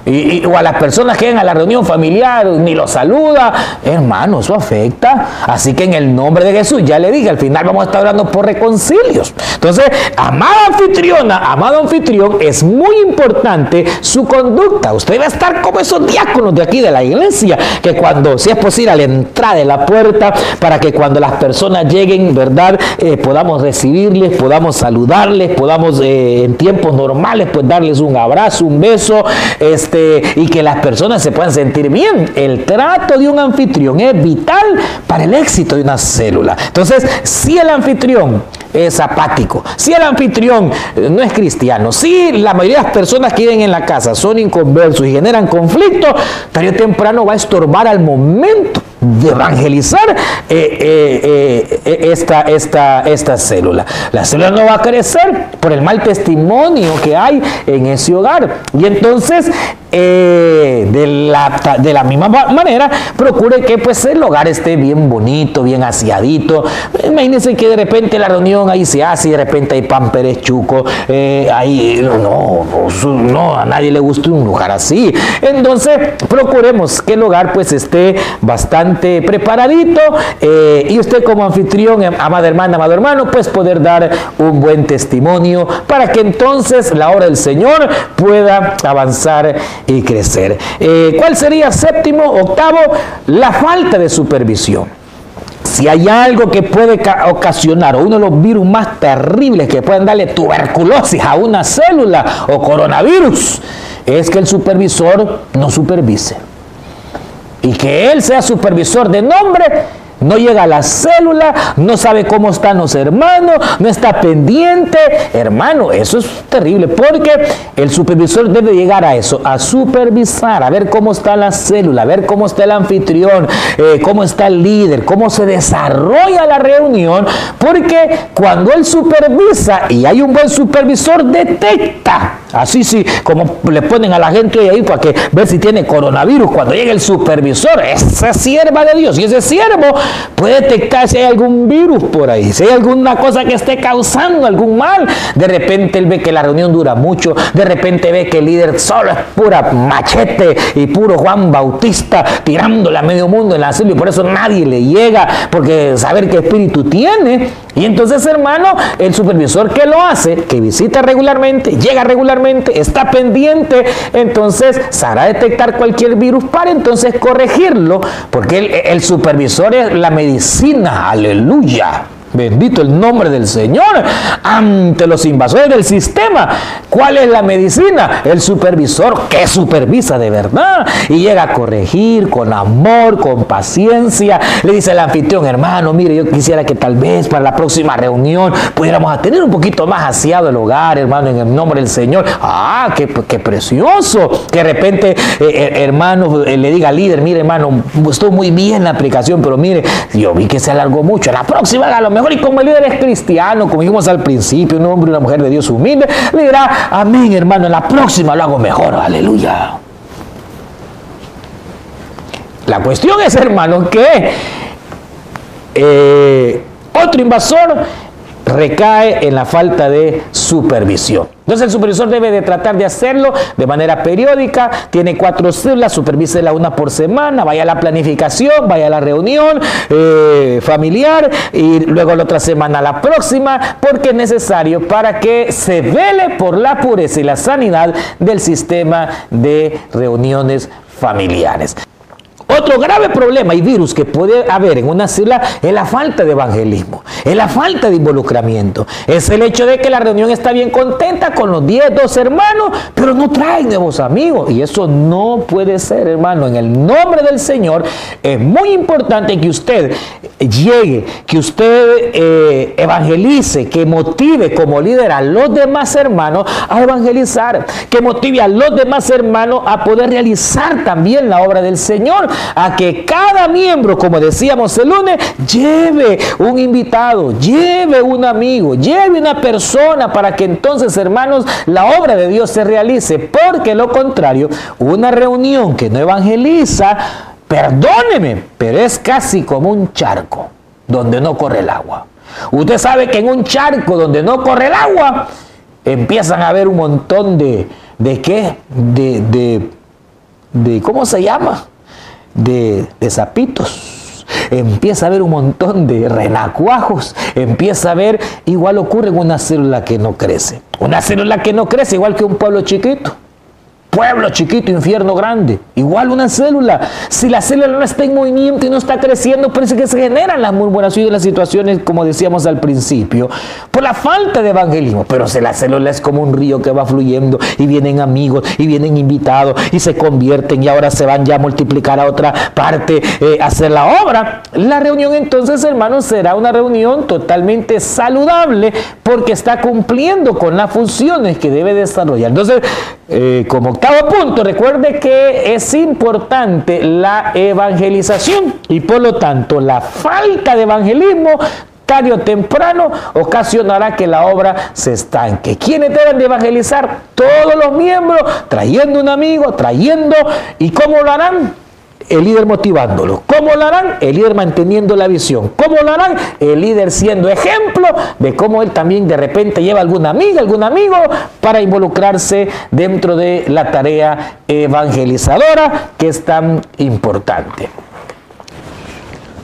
Speaker 1: o a las personas que llegan a la reunión familiar ni los saluda, hermano, eso afecta. Así que en el nombre de Jesús, ya le dije, al final vamos a estar hablando por reconcilios. Entonces, amada anfitriona, amado anfitrión, es muy importante su conducta. Usted va a estar como esos diáconos de aquí de la iglesia, que cuando, si es posible, a la entrada de la puerta, para que cuando las personas lleguen, ¿verdad? Eh, podamos recibirles, podamos saludarles, podamos eh, en tiempos normales, pues darles un abrazo, un beso, este este, y que las personas se puedan sentir bien. El trato de un anfitrión es vital para el éxito de una célula. Entonces, si el anfitrión es apático, si el anfitrión eh, no es cristiano, si la mayoría de las personas que viven en la casa son inconversos y generan conflicto, tarde o temprano va a estorbar al momento de evangelizar eh, eh, esta, esta, esta célula. La célula no va a crecer por el mal testimonio que hay en ese hogar. Y entonces eh, de, la, de la misma manera, procure que pues el hogar esté bien bonito, bien aseadito. Imagínense que de repente la reunión ahí se hace y de repente hay pan chuco, eh, ahí no, no, a nadie le gusta un lugar así. Entonces, procuremos que el hogar pues esté bastante preparadito eh, y usted como anfitrión, amada hermana, amado hermano, pues poder dar un buen testimonio para que entonces la obra del Señor pueda avanzar y crecer. Eh, ¿Cuál sería séptimo, octavo? La falta de supervisión. Si hay algo que puede ocasionar, uno de los virus más terribles que pueden darle tuberculosis a una célula o coronavirus, es que el supervisor no supervise. Y que él sea supervisor de nombre, no llega a la célula, no sabe cómo están los hermanos, no está pendiente. Hermano, eso es terrible porque el supervisor debe llegar a eso, a supervisar, a ver cómo está la célula, a ver cómo está el anfitrión, eh, cómo está el líder, cómo se desarrolla la reunión, porque cuando él supervisa y hay un buen supervisor, detecta. Así sí, como le ponen a la gente ahí para que ver si tiene coronavirus. Cuando llega el supervisor, esa sierva de Dios y ese siervo puede detectar si hay algún virus por ahí, si hay alguna cosa que esté causando algún mal. De repente él ve que la reunión dura mucho, de repente ve que el líder solo es pura machete y puro Juan Bautista tirándole a medio mundo en la celda y por eso nadie le llega, porque saber qué espíritu tiene. Y entonces, hermano, el supervisor que lo hace, que visita regularmente, llega regularmente, está pendiente, entonces sabrá detectar cualquier virus para entonces corregirlo, porque el, el supervisor es la medicina, aleluya. Bendito el nombre del Señor ante los invasores del sistema. ¿Cuál es la medicina? El supervisor que supervisa de verdad y llega a corregir con amor, con paciencia. Le dice al anfitrión, hermano, mire, yo quisiera que tal vez para la próxima reunión pudiéramos tener un poquito más aseado el hogar, hermano, en el nombre del Señor. Ah, qué, precioso. Que de repente, eh, eh, hermano, eh, le diga al líder, mire, hermano, estuvo muy bien la aplicación, pero mire, yo vi que se alargó mucho. La próxima a lo mejor y como el líder es cristiano, como dijimos al principio, un hombre y una mujer de Dios humilde, le dirá, amén hermano, en la próxima lo hago mejor, aleluya. La cuestión es, hermano, que eh, otro invasor recae en la falta de supervisión. Entonces el supervisor debe de tratar de hacerlo de manera periódica, tiene cuatro células, supervise la una por semana, vaya a la planificación, vaya a la reunión eh, familiar y luego la otra semana la próxima, porque es necesario para que se vele por la pureza y la sanidad del sistema de reuniones familiares. Otro grave problema y virus que puede haber en una célula es la falta de evangelismo, es la falta de involucramiento, es el hecho de que la reunión está bien contenta con los 10, 12 hermanos, pero no trae nuevos amigos. Y eso no puede ser, hermano. En el nombre del Señor es muy importante que usted llegue, que usted eh, evangelice, que motive como líder a los demás hermanos a evangelizar, que motive a los demás hermanos a poder realizar también la obra del Señor a que cada miembro, como decíamos el lunes, lleve un invitado, lleve un amigo, lleve una persona para que entonces, hermanos, la obra de Dios se realice. Porque lo contrario, una reunión que no evangeliza, perdóneme, pero es casi como un charco donde no corre el agua. Usted sabe que en un charco donde no corre el agua, empiezan a haber un montón de, ¿de qué? De, de, de ¿cómo se llama? De, zapitos, empieza a haber un montón de renacuajos, empieza a ver, igual ocurre en una célula que no crece. Una célula que no crece, igual que un pueblo chiquito pueblo chiquito, infierno grande. Igual una célula. Si la célula no está en movimiento y no está creciendo, parece que se generan las murmuraciones y las situaciones, como decíamos al principio, por la falta de evangelismo. Pero si la célula es como un río que va fluyendo y vienen amigos y vienen invitados y se convierten y ahora se van ya a multiplicar a otra parte eh, a hacer la obra, la reunión entonces, hermanos, será una reunión totalmente saludable porque está cumpliendo con las funciones que debe desarrollar. Entonces, eh, como octavo punto, recuerde que es importante la evangelización y por lo tanto la falta de evangelismo tarde o temprano ocasionará que la obra se estanque. ¿Quiénes deben de evangelizar? Todos los miembros, trayendo un amigo, trayendo, ¿y cómo lo harán? El líder motivándolo. ¿Cómo lo harán? El líder manteniendo la visión. ¿Cómo lo harán? El líder siendo ejemplo de cómo él también de repente lleva alguna amiga, algún amigo para involucrarse dentro de la tarea evangelizadora que es tan importante.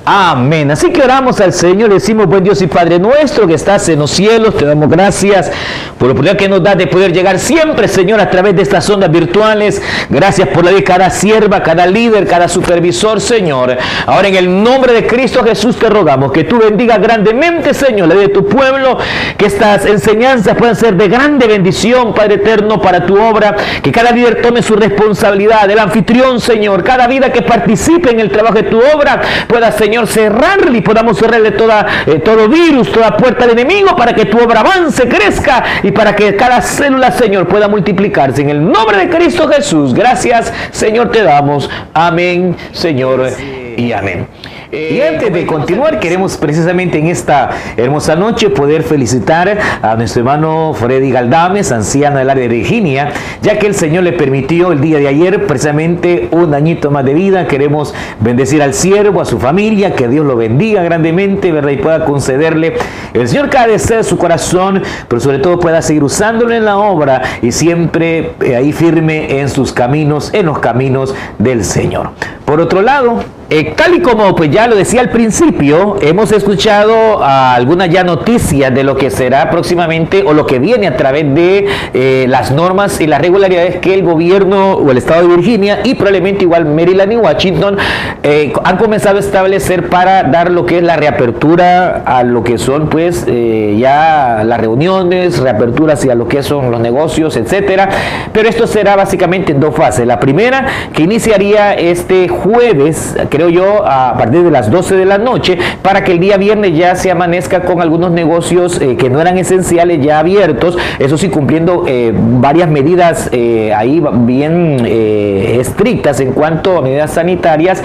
Speaker 1: Amén. Así que oramos al Señor, le decimos, buen Dios y Padre nuestro que estás en los cielos, te damos gracias por la oportunidad que nos da de poder llegar siempre, Señor, a través de estas ondas virtuales. Gracias por la de cada sierva, cada líder, cada supervisor, Señor. Ahora en el nombre de Cristo Jesús te rogamos que tú bendigas grandemente, Señor, la de tu pueblo, que estas enseñanzas puedan ser de grande bendición, Padre eterno, para tu obra, que cada líder tome su responsabilidad, el anfitrión, Señor, cada vida que participe en el trabajo de tu obra pueda, Señor, Señor, cerrarle y podamos cerrarle toda, eh, todo virus, toda puerta del enemigo para que tu obra avance, crezca y para que cada célula, Señor, pueda multiplicarse. En el nombre de Cristo Jesús, gracias, Señor, te damos. Amén, Señor, y amén. Y antes de continuar, queremos precisamente en esta hermosa noche poder felicitar a nuestro hermano Freddy Galdames, anciano del área de Virginia, ya que el Señor le permitió el día de ayer precisamente un añito más de vida. Queremos bendecir al siervo, a su familia, que Dios lo bendiga grandemente, ¿verdad? Y pueda concederle el Señor cada deseo de su corazón, pero sobre todo pueda seguir usándolo en la obra y siempre eh, ahí firme en sus caminos, en los caminos del Señor. Por otro lado, eh, tal y como pues ya lo decía al principio, hemos escuchado algunas ya noticias de lo que será próximamente o lo que viene a través de eh, las normas y las regularidades que el gobierno o el estado de Virginia y probablemente igual Maryland y Washington eh, han comenzado a establecer para dar lo que es la reapertura a lo que son pues ya las reuniones, reapertura hacia lo que son los negocios, etcétera. Pero esto será básicamente en dos fases. La primera que iniciaría este jueves, creo yo, a partir de las 12 de la noche, para que el día viernes ya se amanezca con algunos negocios eh, que no eran esenciales ya abiertos, eso sí cumpliendo eh, varias medidas eh, ahí bien estrictas en cuanto a medidas sanitarias.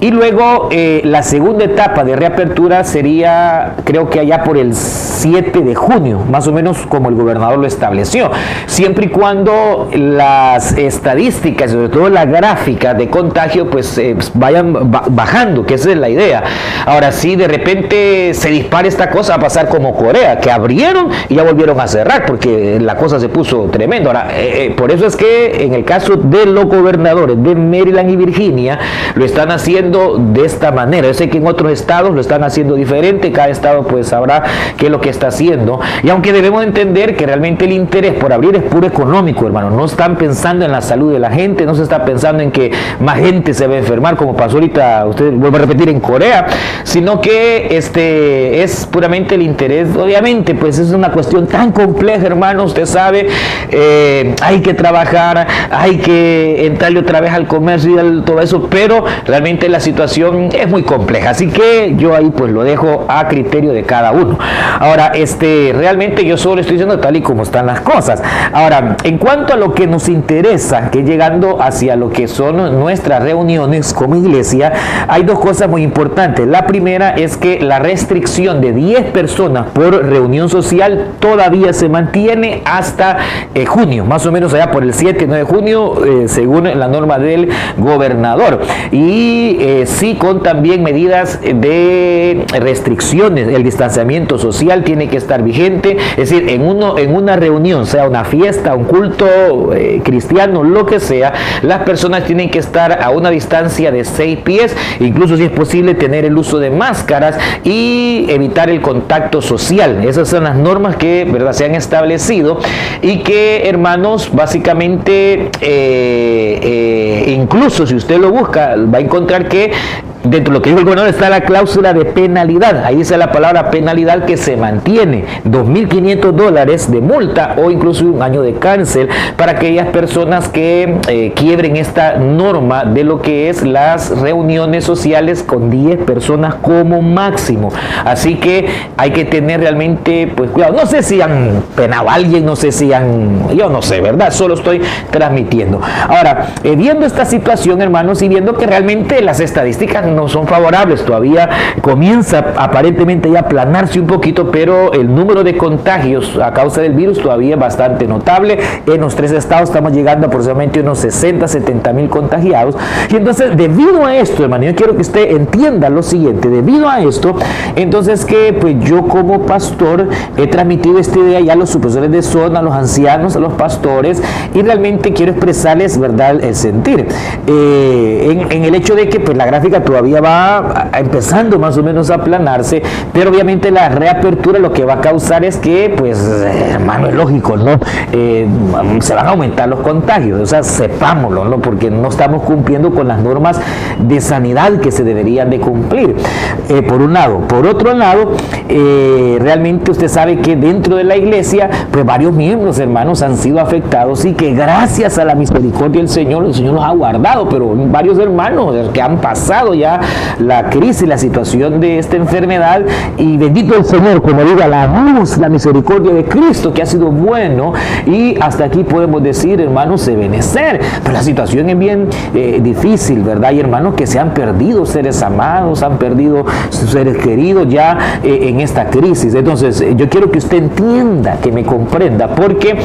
Speaker 1: Y luego la segunda etapa de reapertura sería, creo que allá por el 7 de junio, más o menos como el gobernador lo estableció, siempre y cuando las estadísticas, sobre todo la gráfica de contagio, pues vayan bajando, que es la idea. Ahora sí, de repente se dispara esta cosa a pasar como Corea, que abrieron y ya volvieron a cerrar, porque la cosa se puso tremendo. Ahora, eh, eh, por eso es que en el caso de los gobernadores de Maryland y Virginia, lo están haciendo de esta manera. Yo sé que en otros estados lo están haciendo diferente, cada estado pues sabrá qué es lo que está haciendo. Y aunque debemos entender que realmente el interés por abrir es puro económico, hermano, no están pensando en la salud de la gente, no se está pensando en que más gente se va a enfermar, como pasó ahorita usted vuelve a repetir, en Corea, sino que este es puramente el interés. Obviamente, pues es una cuestión tan compleja, hermano, usted sabe, eh, hay que trabajar, hay que entrarle otra vez al comercio y todo eso, pero realmente la situación es muy compleja. Así que yo ahí pues lo dejo a criterio de cada uno. Ahora, este, realmente yo solo estoy diciendo tal y como están las cosas. Ahora, en cuanto a lo que nos interesa, que llegando hacia lo que son nuestras reuniones como iglesia, hay dos cosas muy importantes. La primera es que la restricción de 10 personas por reunión social todavía se mantiene hasta eh, junio, más o menos allá por el 7 9 de junio, eh, según la norma del gobernador. Y eh, sí con también medidas de restricciones. El distanciamiento social tiene que estar vigente, es decir, en, uno, en una reunión, sea una fiesta, un culto cristiano, lo que sea, las personas tienen que estar a una distancia de 6 pies incluso si es posible tener el uso de máscaras y evitar el contacto social. Esas son las normas que ¿verdad? se han establecido y que, hermanos, básicamente, eh, eh, incluso si usted lo busca, va a encontrar que dentro de lo que dijo el gobernador está la cláusula de penalidad. Ahí dice la palabra penalidad que se mantiene. 2.500 dólares de multa o incluso un año de cárcel para aquellas personas que eh, quiebren esta norma de lo que es las reuniones sociales con 10 personas como máximo. Así que hay que tener realmente pues cuidado. No sé si han penado a alguien, no sé si han, yo no sé, ¿verdad? Solo estoy transmitiendo. Ahora, eh, viendo esta situación, hermanos, y viendo que realmente las estadísticas no son favorables. Todavía comienza aparentemente ya a aplanarse un poquito, pero el número de contagios a causa del virus todavía es bastante notable. En los tres estados estamos llegando aproximadamente unos 60, 70 mil contagiados. Y entonces, debido a esto, hermano, yo quiero que usted entienda lo siguiente. Debido a esto, entonces que pues yo como pastor he transmitido esta idea ya a los supervisores de zona, a los ancianos, a los pastores, y realmente quiero expresarles, ¿verdad?, el sentir. Eh, en, en, el hecho de que pues la gráfica todavía va empezando más o menos a aplanarse, pero obviamente la reapertura lo que va a causar es que, pues, hermano, es lógico, ¿no? Eh, se van a aumentar los contagios, o sea, sepámoslo, ¿no? Porque no estamos cumpliendo con las normas de sanidad que se deberían de cumplir, eh, por un lado. Por otro lado, eh, realmente usted sabe que dentro de la iglesia, pues varios miembros, hermanos, han sido afectados y que gracias a la misericordia del Señor, el Señor los ha guardado, pero varios hermanos que han pasado ya La crisis, la situación de esta enfermedad y bendito el Señor, como diga, la luz, la misericordia de Cristo que ha sido bueno y hasta aquí podemos decir, hermanos, se benecer, pero la situación es bien eh, difícil, ¿verdad? Y hermanos que se han perdido seres amados, han perdido seres queridos ya eh, en esta crisis. Entonces, eh, yo quiero que usted entienda, que me comprenda, porque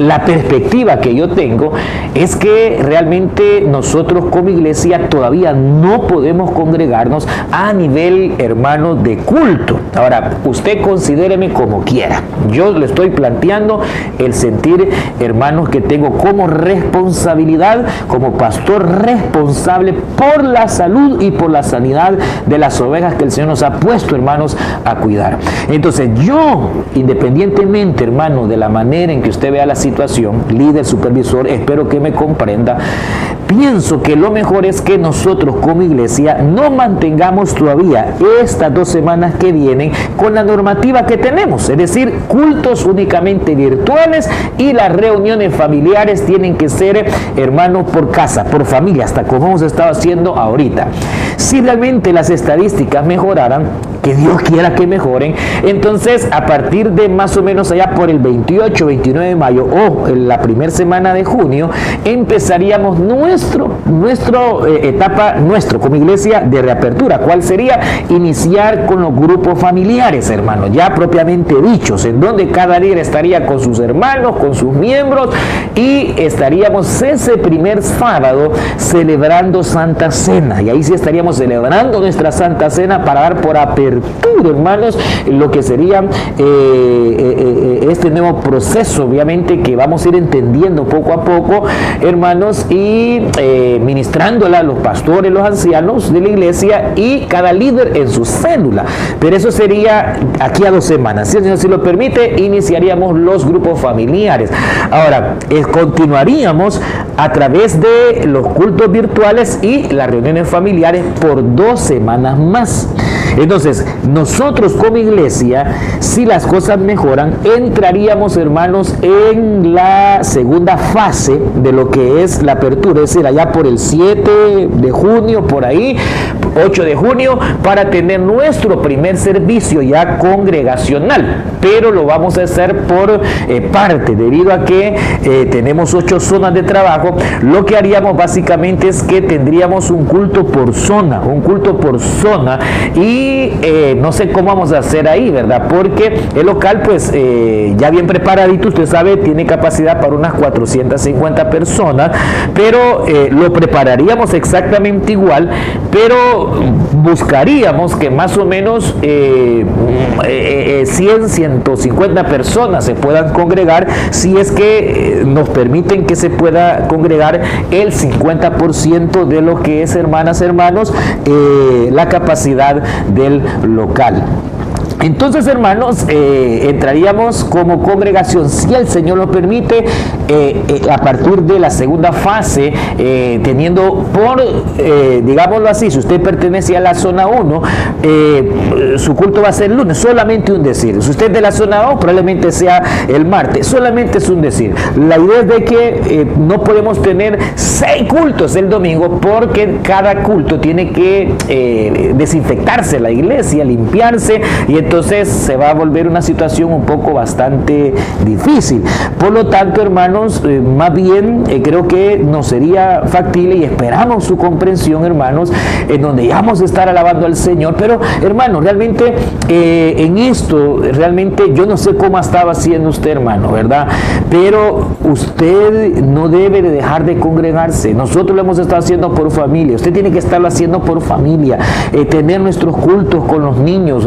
Speaker 1: la perspectiva que yo tengo es que realmente nosotros como iglesia todavía no podemos congregarnos a nivel, hermano, de culto. Ahora, usted considéreme como quiera. Yo le estoy planteando el sentir, hermanos, que tengo como responsabilidad, como pastor responsable por la salud y por la sanidad de las ovejas que el Señor nos ha puesto, hermanos, a cuidar. Entonces, yo, independientemente, hermano, de la manera en que usted vea la situación, líder, supervisor, espero que me comprenda, pienso que lo mejor es que nosotros como iglesia no mantengamos todavía estas dos semanas que vienen con la normativa que tenemos, es decir, cultos únicamente virtuales y las reuniones familiares tienen que ser, hermanos, por casa, por familia, hasta como hemos estado haciendo ahorita. Si realmente las estadísticas mejoraran, que Dios quiera que mejoren. Entonces, a partir de más o menos allá por el 28, 29 de mayo o en la primera semana de junio, empezaríamos nuestro, nuestro eh, etapa, nuestro como iglesia de reapertura. ¿Cuál sería? Iniciar con los grupos familiares, hermanos, ya propiamente dichos, en donde cada líder estaría con sus hermanos, con sus miembros y estaríamos ese primer sábado celebrando Santa Cena. Y ahí sí estaríamos celebrando nuestra Santa Cena para dar por apertura hermanos, lo que sería eh, eh, eh, este nuevo proceso, obviamente, que vamos a ir entendiendo poco a poco, hermanos, y ministrándola a los pastores, los ancianos de la iglesia y cada líder en su célula. Pero eso sería aquí a dos semanas. Si el Señor si lo permite, iniciaríamos los grupos familiares. Ahora, continuaríamos a través de los cultos virtuales y las reuniones familiares por dos semanas más. Entonces, nosotros como iglesia, si las cosas mejoran, entraríamos, hermanos, en la segunda fase de lo que es la apertura, es decir, allá por el 7 de junio, por ahí, 8 de junio, para tener nuestro primer servicio ya congregacional. Pero lo vamos a hacer por eh, parte, debido a que eh, tenemos ocho zonas de trabajo. Lo que haríamos básicamente es que tendríamos un culto por zona, un culto por zona y eh, no sé cómo vamos a hacer ahí, ¿verdad? Porque el local, pues eh, ya bien preparadito, usted sabe, tiene capacidad para unas 450 personas, pero eh, lo prepararíamos exactamente igual, pero buscaríamos que más o menos 100, 150 personas se puedan congregar si es que nos permiten que se pueda congregar el 50% de lo que es, hermanas, hermanos, la capacidad del local. Entonces, hermanos, eh, entraríamos como congregación, si el Señor lo permite, eh, eh, a partir de la segunda fase, teniendo por, digámoslo así, si usted pertenece a la zona 1, su culto va a ser el lunes, solamente un decir. Si usted es de la zona 2, probablemente sea el martes, solamente es un decir. La idea es de que no podemos tener seis cultos el domingo porque cada culto tiene que desinfectarse la iglesia, limpiarse y entonces se va a volver una situación un poco bastante difícil. Por lo tanto, hermanos, eh, más bien eh, creo que nos sería factible y esperamos su comprensión, hermanos, en donde ya vamos a estar alabando al Señor. Pero, hermanos, realmente eh, en esto, realmente yo no sé cómo estaba haciendo usted, hermano, ¿verdad? Pero usted no debe de dejar de congregarse. Nosotros lo hemos estado haciendo por familia. Usted tiene que estarlo haciendo por familia. tener nuestros cultos con los niños,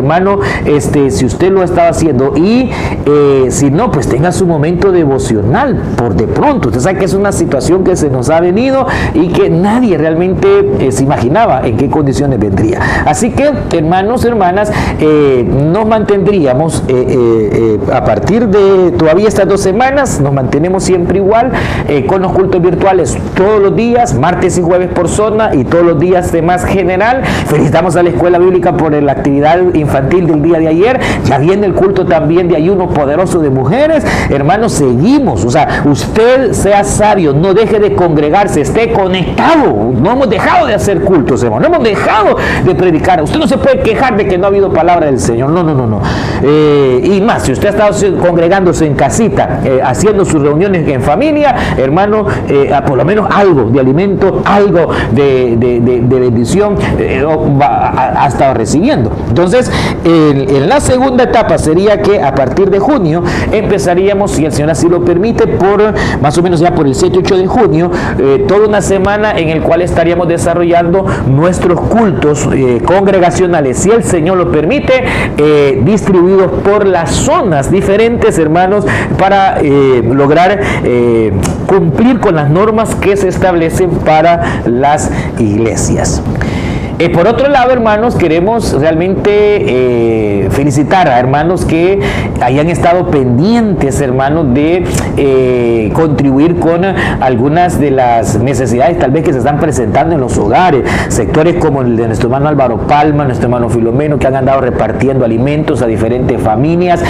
Speaker 1: hermano, este, si usted lo estaba haciendo y eh, si no, pues tenga su momento devocional por de pronto. Usted sabe que es una situación que se nos ha venido y que nadie realmente eh, se imaginaba en qué condiciones vendría. Así que, hermanos, hermanas, eh, nos mantendríamos a partir de todavía estas dos semanas, nos mantenemos siempre igual con los cultos virtuales todos los días, martes y jueves por zona y todos los días de más general. Felicitamos a la Escuela Bíblica por la actividad informativa infantil del día de ayer, ya viene el culto también de ayuno poderoso de mujeres. Hermanos, seguimos. O sea, usted sea sabio, no deje de congregarse, esté conectado. No hemos dejado de hacer cultos, hermano. No hemos dejado de predicar. Usted no se puede quejar de que no ha habido palabra del Señor. No, no, no, no. Eh, y más, si usted ha estado congregándose en casita, eh, haciendo sus reuniones en familia, hermano, eh, por lo menos algo de alimento, algo de, bendición ha, estado recibiendo. Entonces, en la segunda etapa sería que a partir de junio empezaríamos, si el Señor así lo permite, por más o menos ya por el 7-8 de junio, toda una semana en el cual estaríamos desarrollando nuestros cultos congregacionales, si el Señor lo permite, distribuidos por las zonas diferentes, hermanos, para eh, lograr eh, cumplir con las normas que se establecen para las iglesias. Eh, por otro lado, hermanos, queremos realmente eh, felicitar a hermanos que hayan estado pendientes, hermanos, de eh, contribuir con algunas de las necesidades tal vez que se están presentando en los hogares. Sectores como el de nuestro hermano Álvaro Palma, nuestro hermano Filomeno, que han andado repartiendo alimentos a diferentes familias.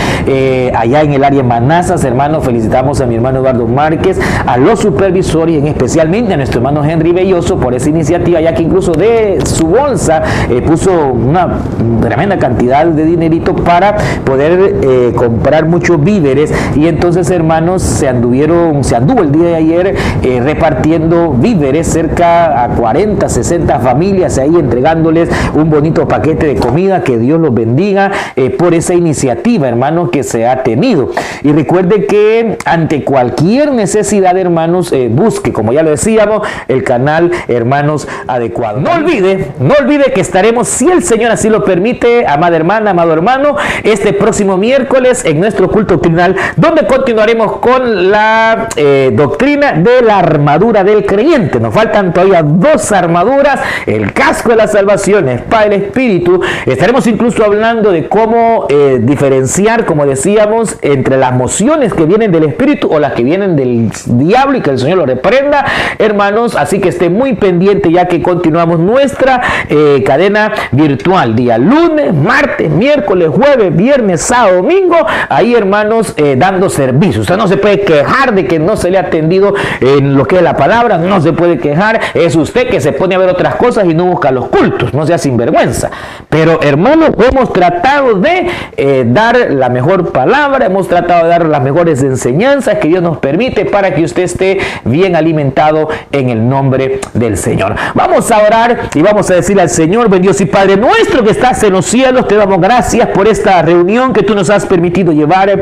Speaker 1: allá en el área Manazas, hermanos, felicitamos a mi hermano Eduardo Márquez, a los supervisores y en especialmente a nuestro hermano Henry Belloso por esa iniciativa, ya que incluso de su eh, puso una tremenda cantidad de dinerito para poder eh, comprar muchos víveres. Y entonces hermanos se anduvieron, se anduvo el día de ayer eh, repartiendo víveres cerca a 40, 60 familias ahí entregándoles un bonito paquete de comida, que Dios los bendiga por esa iniciativa hermanos que se ha tenido. Y recuerde que ante cualquier necesidad hermanos busque como ya lo decíamos el canal hermanos adecuado. No olvide olvide que estaremos, si el Señor así lo permite, amada hermana, amado hermano, este próximo miércoles en nuestro culto doctrinal, donde continuaremos con la eh, doctrina de la armadura del creyente. Nos faltan todavía dos armaduras, el casco de la salvación, espada del espíritu. Estaremos incluso hablando de cómo eh, diferenciar, como decíamos, entre las mociones que vienen del espíritu o las que vienen del diablo y que el Señor lo reprenda, hermanos. Así que esté muy pendiente ya que continuamos nuestra eh, cadena virtual, día lunes, martes, miércoles, jueves, viernes, sábado, domingo, ahí hermanos eh, dando servicio. Usted no se puede quejar de que no se le ha atendido en lo que es la palabra, no se puede quejar, es usted que se pone a ver otras cosas y no busca los cultos, no sea sinvergüenza. Pero hermanos, hemos tratado de eh, dar la mejor palabra, hemos tratado de dar las mejores enseñanzas que Dios nos permite para que usted esté bien alimentado en el nombre del Señor. Vamos a orar y vamos a decir al Señor, bendito y Padre nuestro que estás en los cielos, te damos gracias por esta reunión que tú nos has permitido llevar.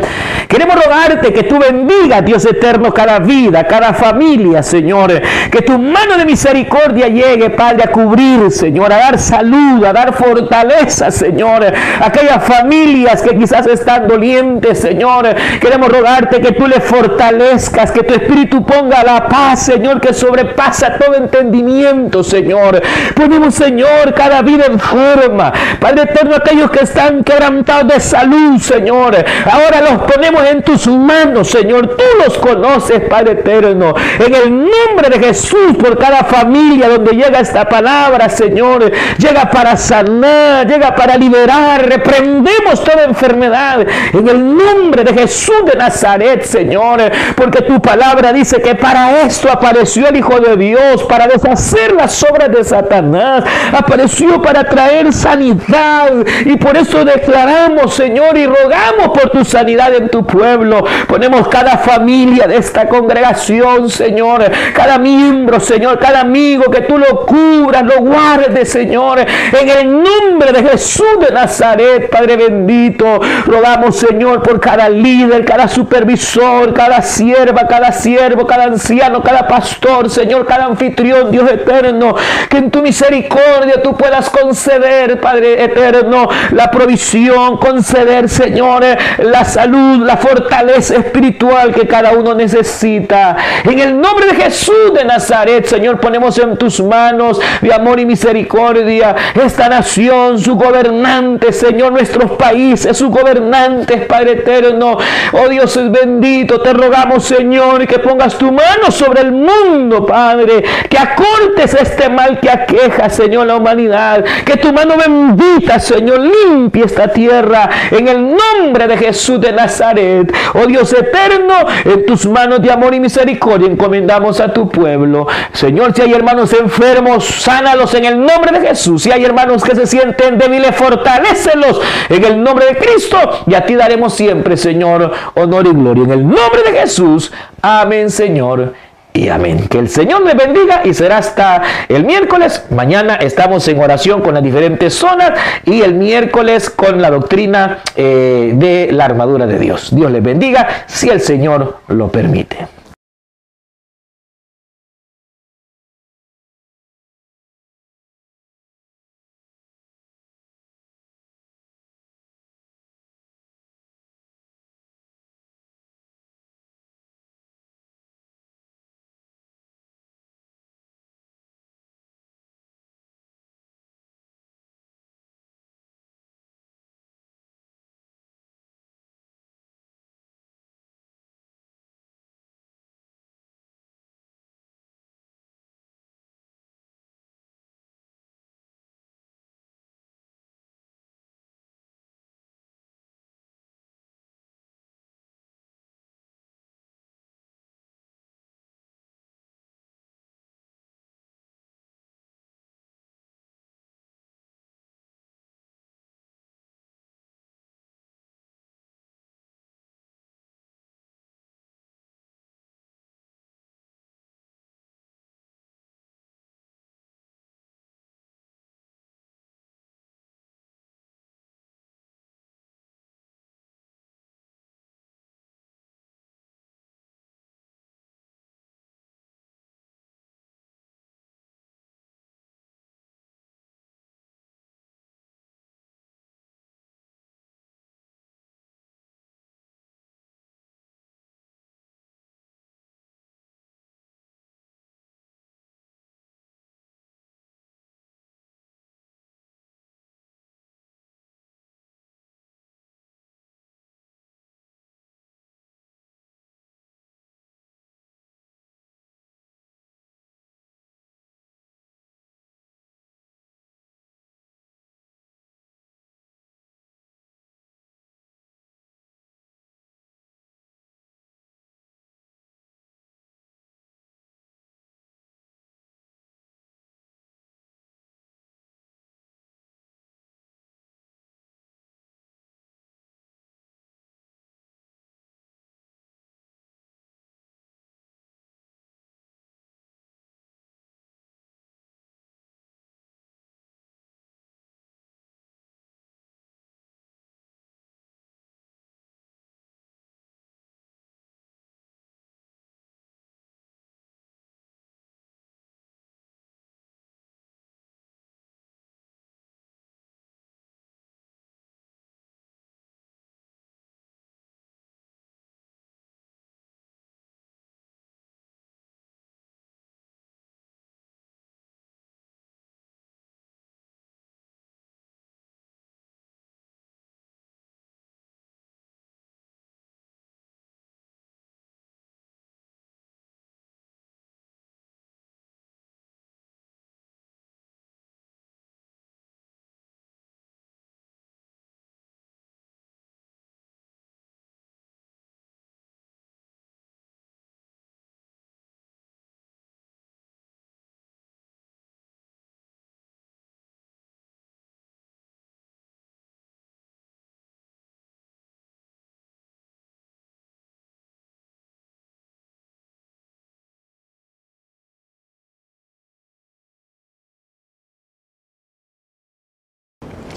Speaker 1: Queremos rogarte que tú bendiga, Dios eterno, cada vida, cada familia, Señor. Que tu mano de misericordia llegue, Padre, a cubrir, Señor, a dar salud, a dar fortaleza, Señor. Aquellas familias que quizás están dolientes, Señor. Queremos rogarte que tú le fortalezcas, que tu espíritu ponga la paz, Señor, que sobrepasa todo entendimiento, Señor. Ponemos, Señor, Señor, cada vida enferma. Padre eterno, aquellos que están quebrantados de salud, Señor. Ahora los ponemos en tus manos, Señor. Tú los conoces, Padre eterno. En el nombre de Jesús, por cada familia donde llega esta palabra, Señor. Llega para sanar, llega para liberar. Reprendemos toda enfermedad. En el nombre de Jesús de Nazaret, Señor. Porque tu palabra dice que para esto apareció el Hijo de Dios, para deshacer las obras de Satanás apareció para traer sanidad. Y por eso declaramos, Señor, y rogamos por tu sanidad en tu pueblo. Ponemos cada familia de esta congregación, Señor. Cada miembro, Señor. Cada amigo que tú lo cubras, lo guardes, Señor. En el nombre de Jesús de Nazaret, Padre bendito. Rogamos, Señor, por cada líder, cada supervisor, cada sierva, cada siervo, cada anciano, cada pastor, Señor, cada anfitrión, Dios eterno. Que en tu misericordia tú puedas conceder, Padre eterno, la provisión, conceder, Señor, la salud, la fortaleza espiritual que cada uno necesita. En el nombre de Jesús de Nazaret, Señor, ponemos en tus manos de amor y misericordia esta nación, su gobernante, Señor, nuestros países, sus gobernantes, Padre eterno. Oh Dios es bendito, te rogamos, Señor, que pongas tu mano sobre el mundo, Padre, que acortes este mal que aqueja, Señor Señor, la humanidad. Que tu mano bendita, Señor, limpie esta tierra en el nombre de Jesús de Nazaret. Oh Dios eterno, en tus manos de amor y misericordia encomendamos a tu pueblo. Señor, si hay hermanos enfermos, sánalos en el nombre de Jesús. Si hay hermanos que se sienten débiles, fortalécelos en el nombre de Cristo. Y a ti daremos siempre, Señor, honor y gloria. En el nombre de Jesús. Amén, Señor y amén. Que el Señor le bendiga y será hasta el miércoles. Mañana estamos en oración con las diferentes zonas y el miércoles con la doctrina eh, de la armadura de Dios. Dios les bendiga si el Señor lo permite.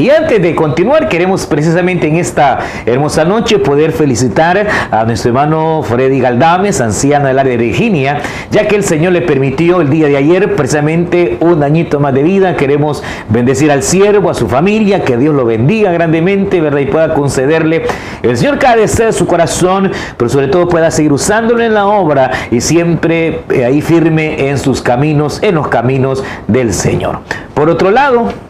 Speaker 1: Y antes de continuar, queremos precisamente en esta hermosa noche poder felicitar a nuestro hermano Freddy Galdames, anciano del área de Virginia, ya que el Señor le permitió el día de ayer precisamente un añito más de vida. Queremos bendecir al siervo, a su familia, que Dios lo bendiga grandemente, ¿verdad? Y pueda concederle el Señor cada deseo de su corazón, pero sobre todo pueda seguir usándolo en la obra y siempre eh, ahí firme en sus caminos, en los caminos del Señor. Por otro lado,